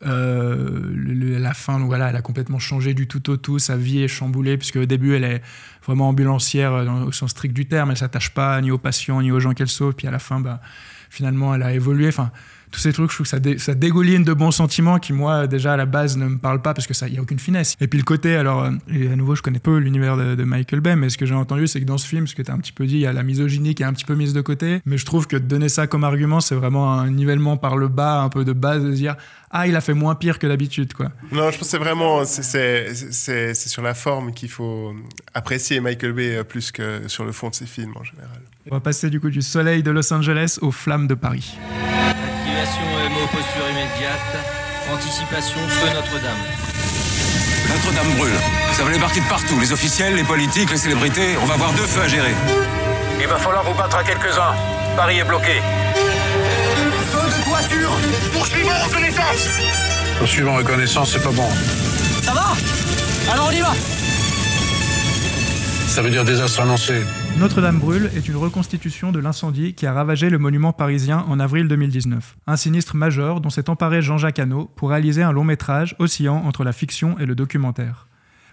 euh, la fin, donc voilà, elle a complètement changé du tout au tout. Sa vie est chamboulée, puisque au début, elle est vraiment ambulancière euh, dans- au sens strict du terme. Elle s'attache pas ni aux patients, ni aux gens qu'elle sauve. Puis à la fin, bah, finalement, elle a évolué. Tous ces trucs, je trouve que ça, dé- ça dégouline de bons sentiments qui, moi, déjà à la base, ne me parlent pas parce que ça, il y a aucune finesse. Et puis le côté, alors, euh, et à nouveau, je connais peu l'univers de, de Michael Bay, mais ce que j'ai entendu, c'est que dans ce film, ce que tu as un petit peu dit, il y a la misogynie qui est un petit peu mise de côté. Mais je trouve que donner ça comme argument, c'est vraiment un nivellement par le bas, un peu de base, de dire, ah, il a fait moins pire que d'habitude, quoi. Non, je pense que c'est vraiment c'est sur la forme qu'il faut apprécier Michael Bay euh, plus que sur le fond de ses films en général. On va passer du coup du soleil de Los Angeles aux flammes de Paris. Activation MO posture immédiate. Anticipation feu Notre-Dame. Notre-Dame brûle. Ça va les partir de partout. Les officiels, les politiques, les célébrités. On va avoir deux feux à gérer. Il va falloir vous battre à quelques-uns. Paris est bloqué. Feu de toiture Poursuivons reconnaissance Poursuivant reconnaissance, c'est pas bon. Ça va? Alors on y va Ça veut dire désastre annoncé. Notre-Dame brûle est une reconstitution de l'incendie qui a ravagé le monument parisien en avril 2019. Un sinistre majeur dont s'est emparé Jean-Jacques Hano pour réaliser un long métrage oscillant entre la fiction et le documentaire.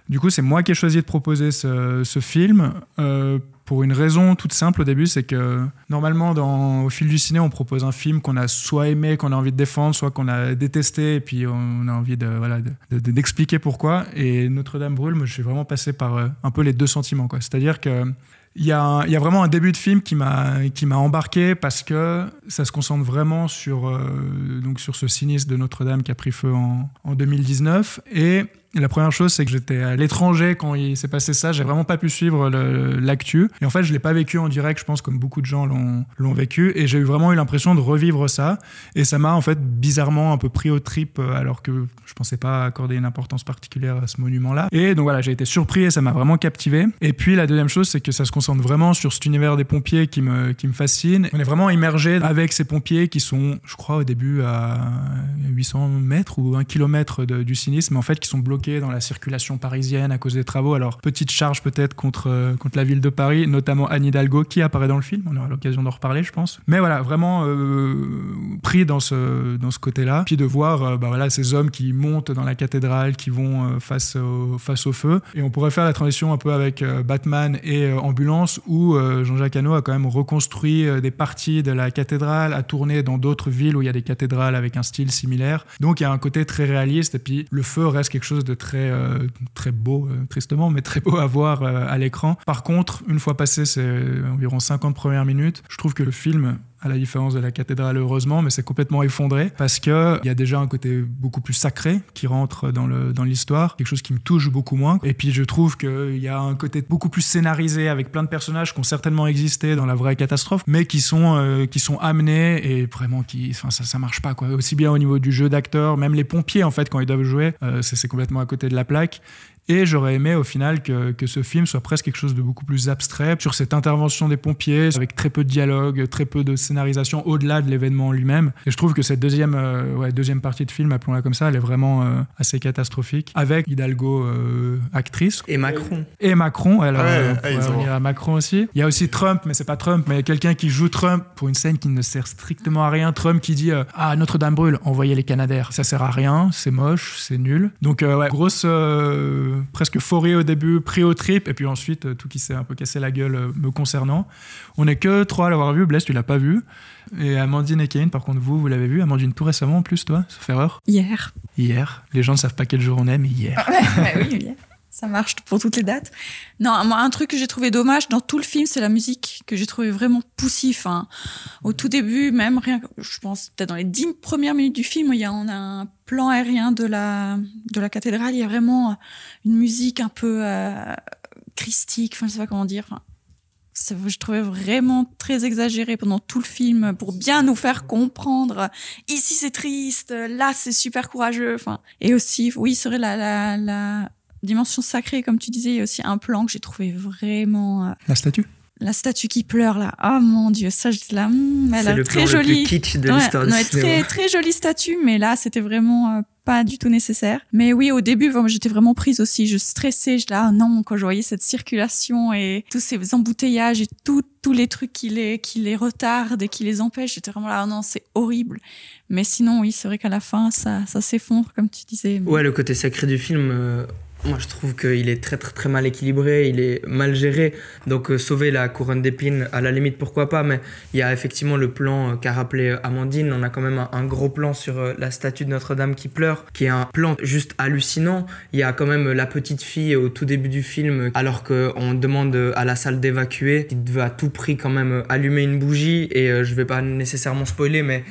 Du coup, c'est moi qui ai choisi de proposer ce, film euh, pour une raison toute simple au début, c'est que normalement, dans, au fil du ciné, on propose un film qu'on a soit aimé, qu'on a envie de défendre, soit qu'on a détesté, et puis on a envie de voilà de- d'expliquer pourquoi. Et Notre-Dame brûle, moi, je suis vraiment passé par euh, un peu les deux sentiments. C'est-à-dire que il y, a vraiment un début de film qui m'a embarqué parce que ça se concentre vraiment sur euh, sur ce sinistre de Notre-Dame qui a pris feu en, en 2019 et la première chose, c'est que j'étais à l'étranger quand il s'est passé ça. J'ai vraiment pas pu suivre l'actu. Et en fait, je l'ai pas vécu en direct, je pense, comme beaucoup de gens l'ont vécu. Et j'ai vraiment eu l'impression de revivre ça. Et ça m'a en fait bizarrement un peu pris au trip, euh, alors que je pensais pas accorder une importance particulière à ce monument-là. Et donc voilà, j'ai été surpris et ça m'a vraiment captivé. Et puis la deuxième chose, c'est que ça se concentre vraiment sur cet univers des pompiers qui me, qui me fascine. On est vraiment immergé avec ces pompiers qui sont, je crois, au début à 800 mètres ou 1 km du sinistre, mais en fait qui sont bloqués dans la circulation parisienne à cause des travaux. Alors, petite charge peut-être contre, euh, contre la ville de Paris, notamment Anne Hidalgo qui apparaît dans le film. On aura l'occasion d'en reparler, je pense. Mais voilà, vraiment euh, pris dans ce, dans ce côté-là. Puis de voir euh, bah voilà, ces hommes qui montent dans la cathédrale, qui vont face, au, face au feu. Et on pourrait faire la transition un peu avec Batman et Ambulance, où Jean-Jacques Hano a quand même reconstruit des parties de la cathédrale, a tourné dans d'autres villes où il y a des cathédrales avec un style similaire. Donc il y a un côté très réaliste. Et puis le feu reste quelque chose de très, euh, très beau, euh, tristement, mais très beau à voir euh, à l'écran. Par contre, une fois passé ces environ 50 premières minutes, je trouve que le film à la différence de la cathédrale heureusement, mais c'est complètement effondré parce que il y a déjà un côté beaucoup plus sacré qui rentre dans le dans l'histoire, quelque chose qui me touche beaucoup moins. Et puis je trouve qu'il y a un côté beaucoup plus scénarisé avec plein de personnages qui ont certainement existé dans la vraie catastrophe, mais qui sont euh, qui sont amenés et vraiment qui, enfin ça ça marche pas quoi. Aussi bien au niveau du jeu d'acteurs, même les pompiers en fait quand ils doivent jouer, euh, c'est complètement à côté de la plaque. Et j'aurais aimé au final que, que ce film soit presque quelque chose de beaucoup plus abstrait sur cette intervention des pompiers, avec très peu de dialogue, très peu de scénarisation au-delà de l'événement lui-même. Et je trouve que cette deuxième, euh, ouais, deuxième partie de film, appelons-la comme ça, elle est vraiment euh, assez catastrophique. Avec Hidalgo, euh, actrice. Et Macron. Et Macron, alors Ouais, euh, on ouais, ils ont- revenir à Macron aussi. Il y a aussi Trump, mais c'est pas Trump, mais quelqu'un qui joue Trump pour une scène qui ne sert strictement à rien. Trump qui dit Ah, Notre-Dame brûle, envoyez les Canadaires. Ça sert à rien, c'est moche, c'est nul. Donc, ouais, grosse, presque forée au début, pris au trip, et puis ensuite, euh, tout qui s'est un peu cassé la gueule euh, me concernant. On n'est que trois à l'avoir vu. Blaise, tu l'as pas vu. Et Amandine et Kane, par contre, vous, vous l'avez vu. Amandine, tout récemment en plus, toi, sauf erreur Hier. Hier. Les gens ne savent pas quel jour on est, mais hier. Ouais, oui, hier. Ça marche pour toutes les dates. Non, moi, un truc que j'ai trouvé dommage dans tout le film, c'est la musique que j'ai trouvé vraiment poussif. hein. Au tout début, même rien, je pense peut-être dans les dix premières minutes du film, il y a, on a un plan aérien de la, de la cathédrale. Il y a vraiment une musique un peu euh, christique, enfin, je sais pas comment dire. Je trouvais vraiment très exagéré pendant tout le film pour bien nous faire comprendre. Ici c'est triste, là c'est super courageux. Enfin, et aussi, oui, vrai la, la, la dimension sacrée, comme tu disais, il y a aussi un plan que j'ai trouvé vraiment. euh, La statue? la statue qui pleure là. Oh mon dieu, ça j'étais là. hmm, elle a le très plan le plus jolie. kitsch de Ouais, l'histoire du ouais, cinéma. très très jolie statue, mais là c'était vraiment euh, pas du tout nécessaire. Mais oui, au début, j'étais vraiment prise aussi. Je stressais, je là, ah non, quand je voyais cette circulation et tous ces embouteillages et tout- tous les trucs qui les qui les retardent et qui les empêchent, j'étais vraiment là, ah non, c'est horrible. Mais sinon, oui, c'est vrai qu'à la fin, ça ça s'effondre comme tu disais. Ouais, le côté sacré du film, euh, moi je trouve qu'il est très, très très mal équilibré, il est mal géré. Donc euh, sauver la couronne d'épines, à la limite pourquoi pas, mais il y a effectivement le plan euh, qu'a rappelé euh, Amandine. On a quand même un, gros plan sur la statue de Notre-Dame qui pleure, qui est un plan juste hallucinant. Il y a quand même la petite fille au tout début du film, alors qu'on demande à la salle d'évacuer, qui veut à tout prix quand même allumer une bougie. Et je vais pas nécessairement spoiler, mais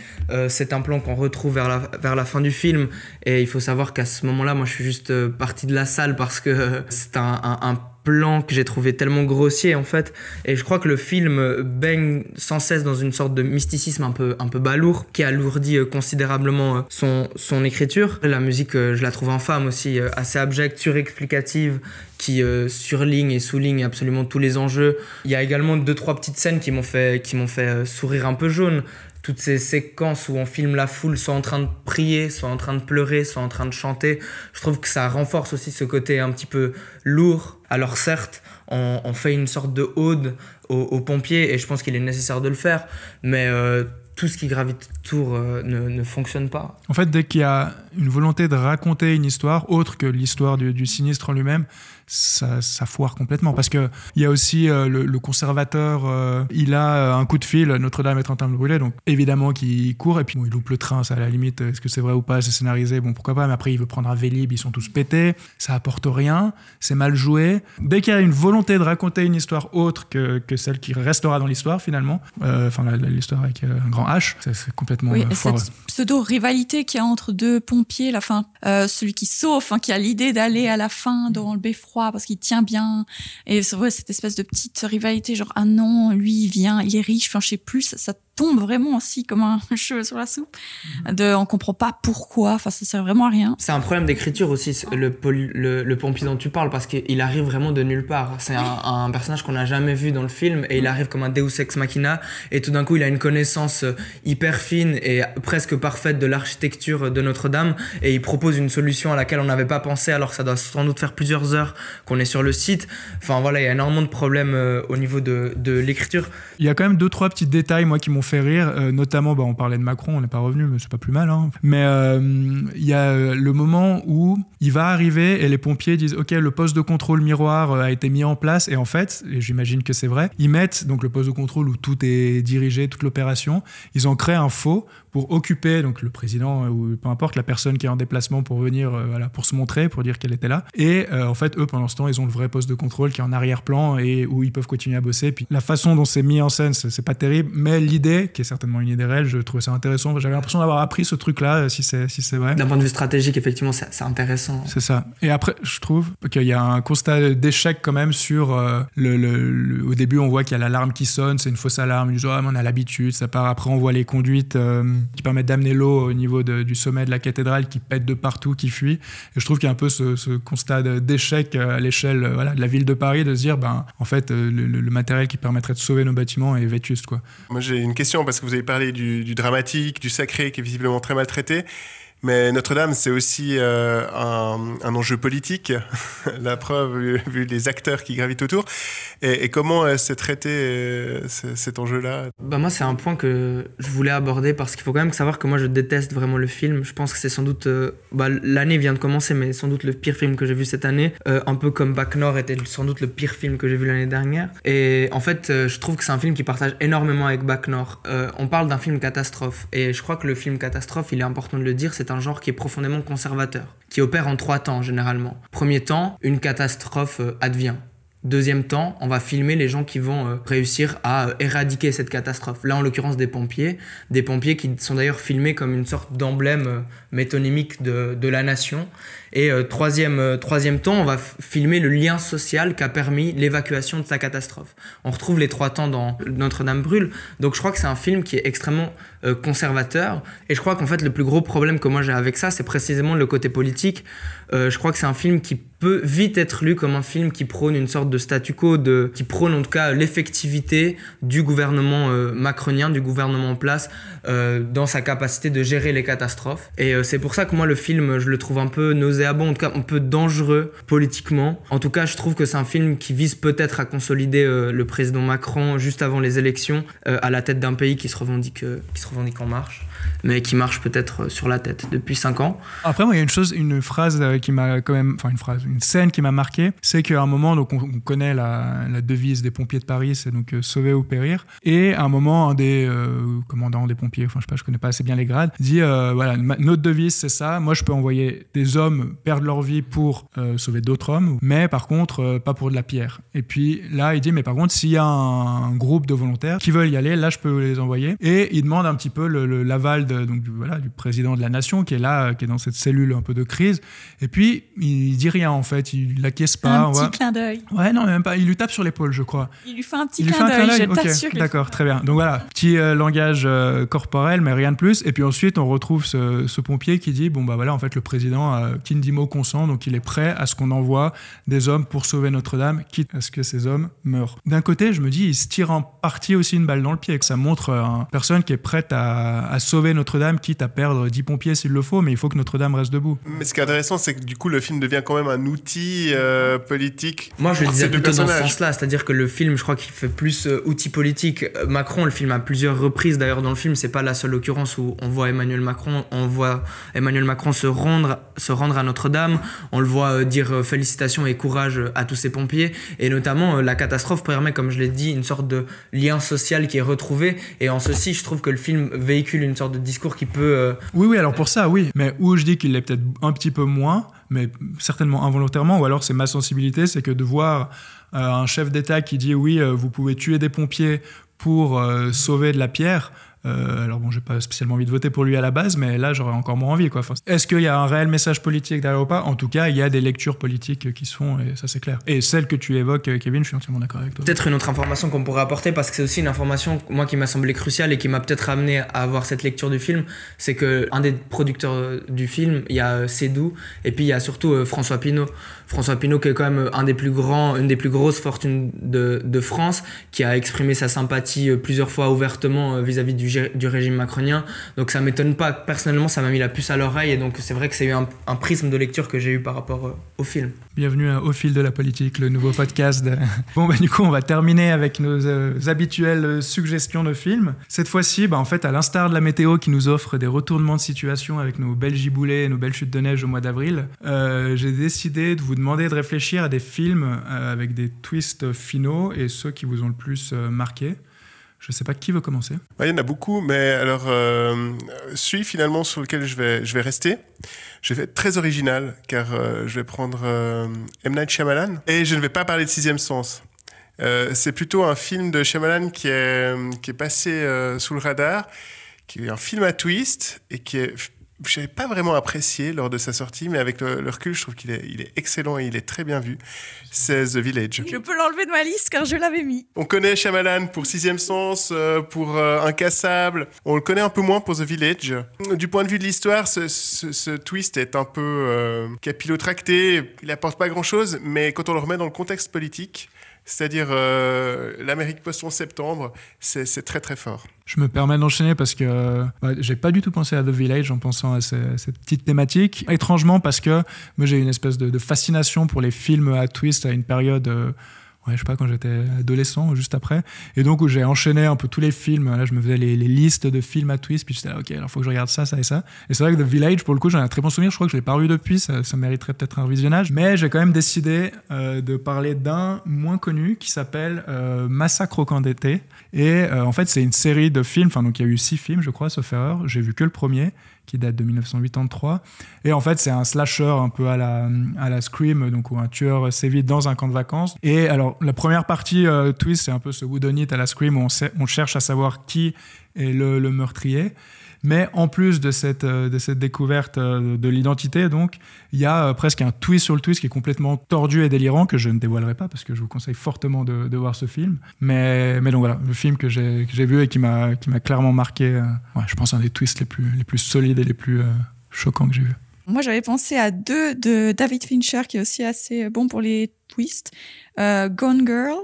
c'est un plan qu'on retrouve vers la, vers la fin du film. Et il faut savoir qu'à ce moment-là, moi, je suis juste parti de la salle parce que euh, c'est un, plan que j'ai trouvé tellement grossier, en fait. Et je crois que le film euh, baigne sans cesse dans une sorte de mysticisme un peu, un peu balourd qui alourdit euh, considérablement son, son écriture. La musique, je la trouve infâme aussi, assez abjecte, surexplicative, qui surligne et souligne absolument tous les enjeux. Il y a également deux, trois petites scènes qui m'ont fait, qui m'ont fait sourire un peu jaune toutes ces séquences où on filme la foule soit en train de prier, soit en train de pleurer, soit en train de chanter, je trouve que ça renforce aussi ce côté un petit peu lourd. Alors certes, on, fait une sorte de ode aux, pompiers et je pense qu'il est nécessaire de le faire, mais euh, tout ce qui gravite autour euh, ne, ne fonctionne pas. En fait, dès qu'il y a une volonté de raconter une histoire autre que l'histoire du sinistre en lui-même, ça, ça foire complètement. Parce qu'il y a aussi euh, le, le conservateur, euh, il a euh, un coup de fil, Notre-Dame est en train de brûler, donc évidemment qu'il court, et puis bon, il loupe le train, ça à la limite, est-ce que c'est vrai ou pas, c'est scénarisé, bon pourquoi pas, mais après il veut prendre un Vélib, ils sont tous pétés, ça apporte rien, c'est mal joué. Dès qu'il y a une volonté de raconter une histoire autre que, que celle qui restera dans l'histoire finalement, enfin l'histoire avec un grand H, c'est complètement Oui, foireux. cette pseudo-rivalité qu'il y a entre deux pompiers, la fin, celui qui sauve, hein, qui a l'idée d'aller à la fin dans le beffroi parce qu'il tient bien, et vrai cette espèce de petite rivalité, genre ah non, lui il vient, il est riche, enfin je sais plus, ça tombe vraiment aussi comme un cheveu sur la soupe. De, on comprend pas pourquoi, enfin ça sert vraiment à rien. C'est un problème d'écriture aussi, le, le, le pompier dont tu parles, parce qu'il arrive vraiment de nulle part. C'est un, un personnage qu'on n'a jamais vu dans le film, et il arrive comme un deus ex machina, et tout d'un coup il a une connaissance euh, hyper fine et presque parfaite de l'architecture de Notre-Dame, et il propose une solution à laquelle on n'avait pas pensé, alors que ça doit sans doute faire plusieurs heures qu'on est sur le site. Enfin voilà, il y a énormément de problèmes euh, au niveau de, de l'écriture. Il y a quand même deux trois petits détails moi qui m'ont fait rire, euh, notamment bah, on parlait de Macron, on n'est pas revenu, mais c'est pas plus mal. hein. Mais euh, il y a euh, le moment où il va arriver et les pompiers disent ok le poste de contrôle miroir euh, a été mis en place et en fait, et j'imagine que c'est vrai, ils mettent donc le poste de contrôle où tout est dirigé, toute l'opération, ils en créent un faux pour occuper donc le président euh, ou peu importe la personne qui est en déplacement pour venir euh, voilà pour se montrer pour dire qu'elle était là et euh, en fait eux pendant ce temps ils ont le vrai poste de contrôle qui est en arrière-plan et où ils peuvent continuer à bosser puis la façon dont c'est mis en scène c'est pas terrible mais l'idée qui est certainement une idée réelle je trouvais ça intéressant j'avais l'impression d'avoir appris ce truc là si c'est si c'est vrai D'un point de vue stratégique, effectivement, c'est c'est intéressant. c'est ça. Et après, je trouve qu'il y a un constat d'échec quand même sur euh, le, le- le- Au début, on voit qu'il y a l'alarme qui sonne, c'est une fausse alarme. Ils disent, Ah, mais on a l'habitude, ça part. Après, on voit les conduites euh, qui permettent d'amener l'eau au niveau du sommet de la cathédrale qui pètent de partout, qui fuient. Et je trouve qu'il y a un peu ce, constat d'échec euh, à l'échelle euh, de la ville de Paris de se dire, ben, en fait, euh, le matériel qui permettrait de sauver nos bâtiments est vétuste, quoi. Moi, j'ai une question parce que vous avez parlé du, du dramatique, du sacré qui est visiblement très maltraité. Mais Notre-Dame, c'est aussi euh, un, enjeu politique, la preuve, vu, les acteurs qui gravitent autour. Et, comment euh, c'est traité euh, ce- cet enjeu-là? Bah moi c'est un point que je voulais aborder parce qu'il faut quand même savoir que moi je déteste vraiment le film. Je pense que c'est sans doute euh, bah, l'année vient de commencer mais sans doute le pire film que j'ai vu cette année. Un peu comme Bac Nord était sans doute le pire film que j'ai vu l'année dernière. Et en fait je trouve que c'est un film qui partage énormément avec Bac Nord. Euh, on parle d'un film catastrophe et je crois que le film catastrophe il est important de le dire c'est un genre qui est profondément conservateur qui opère en trois temps généralement. Premier temps une catastrophe euh, advient. Deuxième temps, on va filmer les gens qui vont euh, réussir à euh, éradiquer cette catastrophe. Là, en l'occurrence, des pompiers. Des pompiers qui sont d'ailleurs filmés comme une sorte d'emblème métonymique de, de la nation. Et euh, troisième, euh, troisième temps, on va filmer le lien social qu'a permis l'évacuation de sa catastrophe. On retrouve les trois temps dans Notre-Dame brûle. Donc je crois que c'est un film qui est extrêmement euh, conservateur. Et je crois qu'en fait, le plus gros problème que moi j'ai avec ça, c'est précisément le côté politique. je crois que c'est un film qui peut vite être lu comme un film qui prône une sorte de statu quo, de, qui prône en tout cas l'effectivité du gouvernement macronien, du gouvernement en place, dans sa capacité de gérer les catastrophes. Et c'est pour ça que moi, le film, je le trouve un peu nauséabond, en tout cas un peu dangereux politiquement. En tout cas, je trouve que c'est un film qui vise peut-être à consolider euh, le président Macron juste avant les élections euh, à la tête d'un pays qui se revendique, euh, qui se revendique en marche mais qui marche peut-être sur la tête depuis 5 ans. Après, moi, il y a une chose, une phrase qui m'a quand même, enfin une phrase, une scène qui m'a marqué, c'est qu'à un moment, donc on, connaît la, devise des pompiers de Paris, c'est donc sauver ou périr, et à un moment, un des commandants des pompiers, enfin je sais pas, je connais pas assez bien les grades, dit voilà, notre devise c'est ça, moi je peux envoyer des hommes perdre leur vie pour euh, sauver d'autres hommes, mais par contre, euh, pas pour de la pierre. Et puis là, il dit, mais par contre, s'il y a un, groupe de volontaires qui veulent y aller, là, je peux les envoyer. Et il demande un petit peu l'aval donc, voilà, du président de la nation qui est là, euh, qui est dans cette cellule un peu de crise. Et puis, il dit rien, en fait, il l'acquiesce pas. Un petit clin d'œil. Ouais, non, même pas. Il lui tape sur l'épaule, je crois. Il lui fait un petit clin d'œil, je D'accord, très bien. Donc voilà, petit langage corporel, mais rien de plus. Et puis ensuite, on retrouve ce, ce, pompier qui dit, bon, bah voilà, en fait, le président, euh, qui ne dit mot consent, donc il est prêt à ce qu'on envoie des hommes pour sauver Notre-Dame, quitte à ce que ces hommes meurent. D'un côté, je me dis, il se tire en partie aussi une balle dans le pied. Ça montre une personne qui est prête à, sauver Notre-Dame, quitte à perdre 10 pompiers s'il le faut, mais il faut que Notre-Dame reste debout. Mais ce qui est intéressant, c'est que du coup, le film devient quand même un outil euh, politique. Moi, je le disais plutôt dans ce sens-là, c'est-à-dire que le film, je crois qu'il fait plus euh, outil politique. Euh, Macron, le film à plusieurs reprises, d'ailleurs, dans le film, c'est pas la seule occurrence où on voit Emmanuel Macron, on voit Emmanuel Macron se rendre, se rendre à Notre-Dame. On le voit euh, dire euh, félicitations et courage à tous ces pompiers. Et notamment, la catastrophe permet, comme je l'ai dit, une sorte de lien social qui est retrouvé. Et en ceci, je trouve que le film véhicule une sorte de discours qui peut. Oui, oui, alors pour ça, oui. Mais où je dis qu'il l'est peut-être un petit peu moins, mais certainement involontairement, ou alors c'est ma sensibilité, c'est que de voir un chef d'État qui dit oui, vous pouvez tuer des pompiers pour sauver de la pierre. Euh, alors bon, j'ai pas spécialement envie de voter pour lui à la base, mais là j'aurais encore moins envie. Quoi. Est-ce qu'il y a un réel message politique derrière ou pas? En tout cas, il y a des lectures politiques qui se font, et ça c'est clair. Et celle que tu évoques, Kevin, je suis entièrement d'accord avec toi. Peut-être une autre information qu'on pourrait apporter, parce que c'est aussi une information, moi, qui m'a semblé cruciale et qui m'a peut-être amené à avoir cette lecture du film, c'est que un des producteurs du film, il y a Cédou, et puis il y a surtout euh, François Pinault. François Pinault qui est quand même un des plus grands, une des plus grosses fortunes de, France, qui a exprimé sa sympathie euh, plusieurs fois ouvertement vis-à-vis du régime macronien. Donc ça m'étonne pas. Personnellement, ça m'a mis la puce à l'oreille et donc c'est vrai que c'est eu un, prisme de lecture que j'ai eu par rapport euh, au film. Bienvenue Au fil de la politique, le nouveau podcast. Bon, bah, du coup, on va terminer avec nos euh, habituelles euh, suggestions de films. Cette fois-ci, bah, en fait, à l'instar de la météo qui nous offre des retournements de situation avec nos belles giboulées et nos belles chutes de neige au mois d'avril, j'ai décidé de vous demander de réfléchir à des films avec des twists finaux et ceux qui vous ont le plus marqué. Je ne sais pas qui veut commencer. il y en a beaucoup, mais alors, euh, celui finalement sur lequel je vais, je vais rester, je vais être très original, car euh, je vais prendre euh, M. Night Shyamalan, et je ne vais pas parler de Sixième Sens. Euh, c'est plutôt un film de Shyamalan qui est, qui est passé sous le radar, qui est un film à twist, et qui est je n'avais pas vraiment apprécié lors de sa sortie, mais avec le, recul, je trouve qu'il est, il est excellent et il est très bien vu. C'est The Village. Je peux l'enlever de ma liste car je l'avais mis. On connaît Shyamalan pour Sixième Sens, euh, pour euh, Incassable. On le connaît un peu moins pour The Village. Du point de vue de l'histoire, ce, twist est un peu euh, capillotracté. Il apporte pas grand-chose, mais quand on le remet dans le contexte politique, c'est-à-dire euh, l'Amérique post-11 septembre, c'est très très fort. Je me permets d'enchaîner parce que bah, j'ai pas du tout pensé à The Village en pensant à cette petite thématique. Étrangement parce que moi j'ai une espèce de, fascination pour les films à twist à une période... Euh, ouais, je sais pas, quand j'étais adolescent, juste après. Et donc, où j'ai enchaîné un peu tous les films. Là, je me faisais les, listes de films à twist, puis j'étais là, ok, alors faut que je regarde ça, ça et ça. Et c'est vrai que The Village, pour le coup, j'en ai un très bon souvenir. Je crois que je l'ai pas revu depuis, ça, mériterait peut-être un visionnage. Mais j'ai quand même décidé euh, de parler d'un moins connu qui s'appelle euh, Massacre au camp d'été. Et euh, en fait, c'est une série de films, enfin, donc il y a eu six films, je crois, sauf erreur. J'ai vu que le premier qui date de 1983. Et en fait, c'est un slasher un peu à la, à la Scream, donc où un tueur sévit dans un camp de vacances. Et alors, la première partie euh, twist, c'est un peu ce whodunit à la Scream où on, on cherche à savoir qui et le, le meurtrier. Mais en plus de cette, euh, découverte euh, de l'identité, donc, il y a euh, presque un twist sur le twist qui est complètement tordu et délirant que je ne dévoilerai pas parce que je vous conseille fortement de, voir ce film. Mais, donc voilà, le film que j'ai vu et qui m'a clairement marqué. je pense un des twists les plus solides et les plus choquants que j'ai vu. Moi, j'avais pensé à deux de David Fincher, qui est aussi assez bon pour les twists. Gone Girl,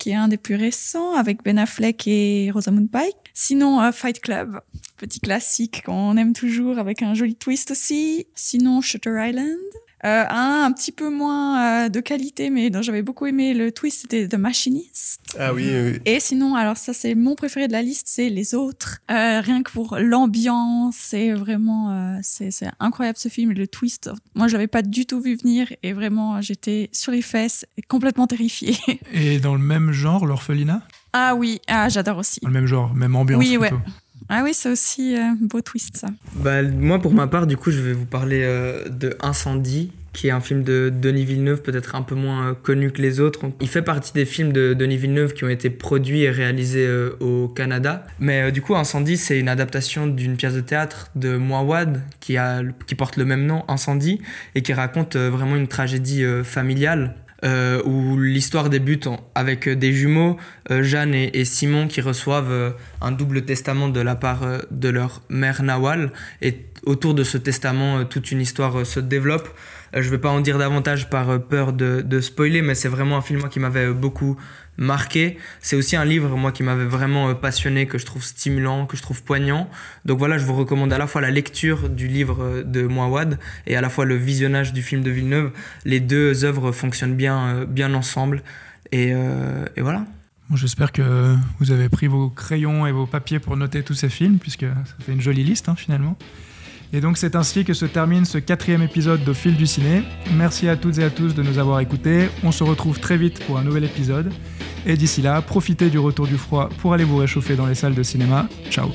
qui est un des plus récents, avec Ben Affleck et Rosamund Pike. Sinon, Fight Club, petit classique qu'on aime toujours, avec un joli twist aussi. Sinon, Shutter Island. Euh, un un petit peu moins euh, de qualité, mais dont j'avais beaucoup aimé le twist, c'était The Machinist. Ah oui, oui. Et sinon, alors ça c'est mon préféré de la liste, c'est Les Autres. Euh, rien que pour l'ambiance, c'est vraiment, euh, c'est incroyable ce film. Le twist, moi je l'avais pas du tout vu venir et vraiment j'étais sur les fesses, et complètement terrifiée. Et dans le même genre, l'orphelinat? Ah oui, ah j'adore aussi. Dans le même genre, même ambiance. Oui, ouais. Ah oui, c'est aussi un beau twist ça. Bah, moi, pour ma part, du coup, je vais vous parler euh, de Incendie, qui est un film de Denis Villeneuve, peut-être un peu moins euh, connu que les autres. Il fait partie des films de Denis Villeneuve qui ont été produits et réalisés euh, au Canada. Mais euh, du coup, Incendie, c'est une adaptation d'une pièce de théâtre de Mouawad, qui, a, qui porte le même nom, Incendie, et qui raconte euh, vraiment une tragédie euh, familiale. Euh, où l'histoire débute avec euh, des jumeaux, euh, Jeanne et, Simon, qui reçoivent euh, un double testament de la part de leur mère Nawal. Et autour de ce testament, toute une histoire se développe. Je vais pas en dire davantage par peur de, de spoiler, mais c'est vraiment un film qui m'avait beaucoup marqué. C'est aussi un livre moi qui m'avait vraiment euh, passionné, que je trouve stimulant, que je trouve poignant. Donc voilà, je vous recommande à la fois la lecture du livre euh, de Mouawad et à la fois le visionnage du film de Villeneuve. Les deux œuvres fonctionnent bien, euh, ensemble. Et, et voilà. J'espère que vous avez pris vos crayons et vos papiers pour noter tous ces films, puisque ça fait une jolie liste hein, finalement. Et donc c'est ainsi que se termine ce quatrième épisode de Fil du Ciné. Merci à toutes et à tous de nous avoir écoutés. On se retrouve très vite pour un nouvel épisode. Et d'ici là, profitez du retour du froid pour aller vous réchauffer dans les salles de cinéma. Ciao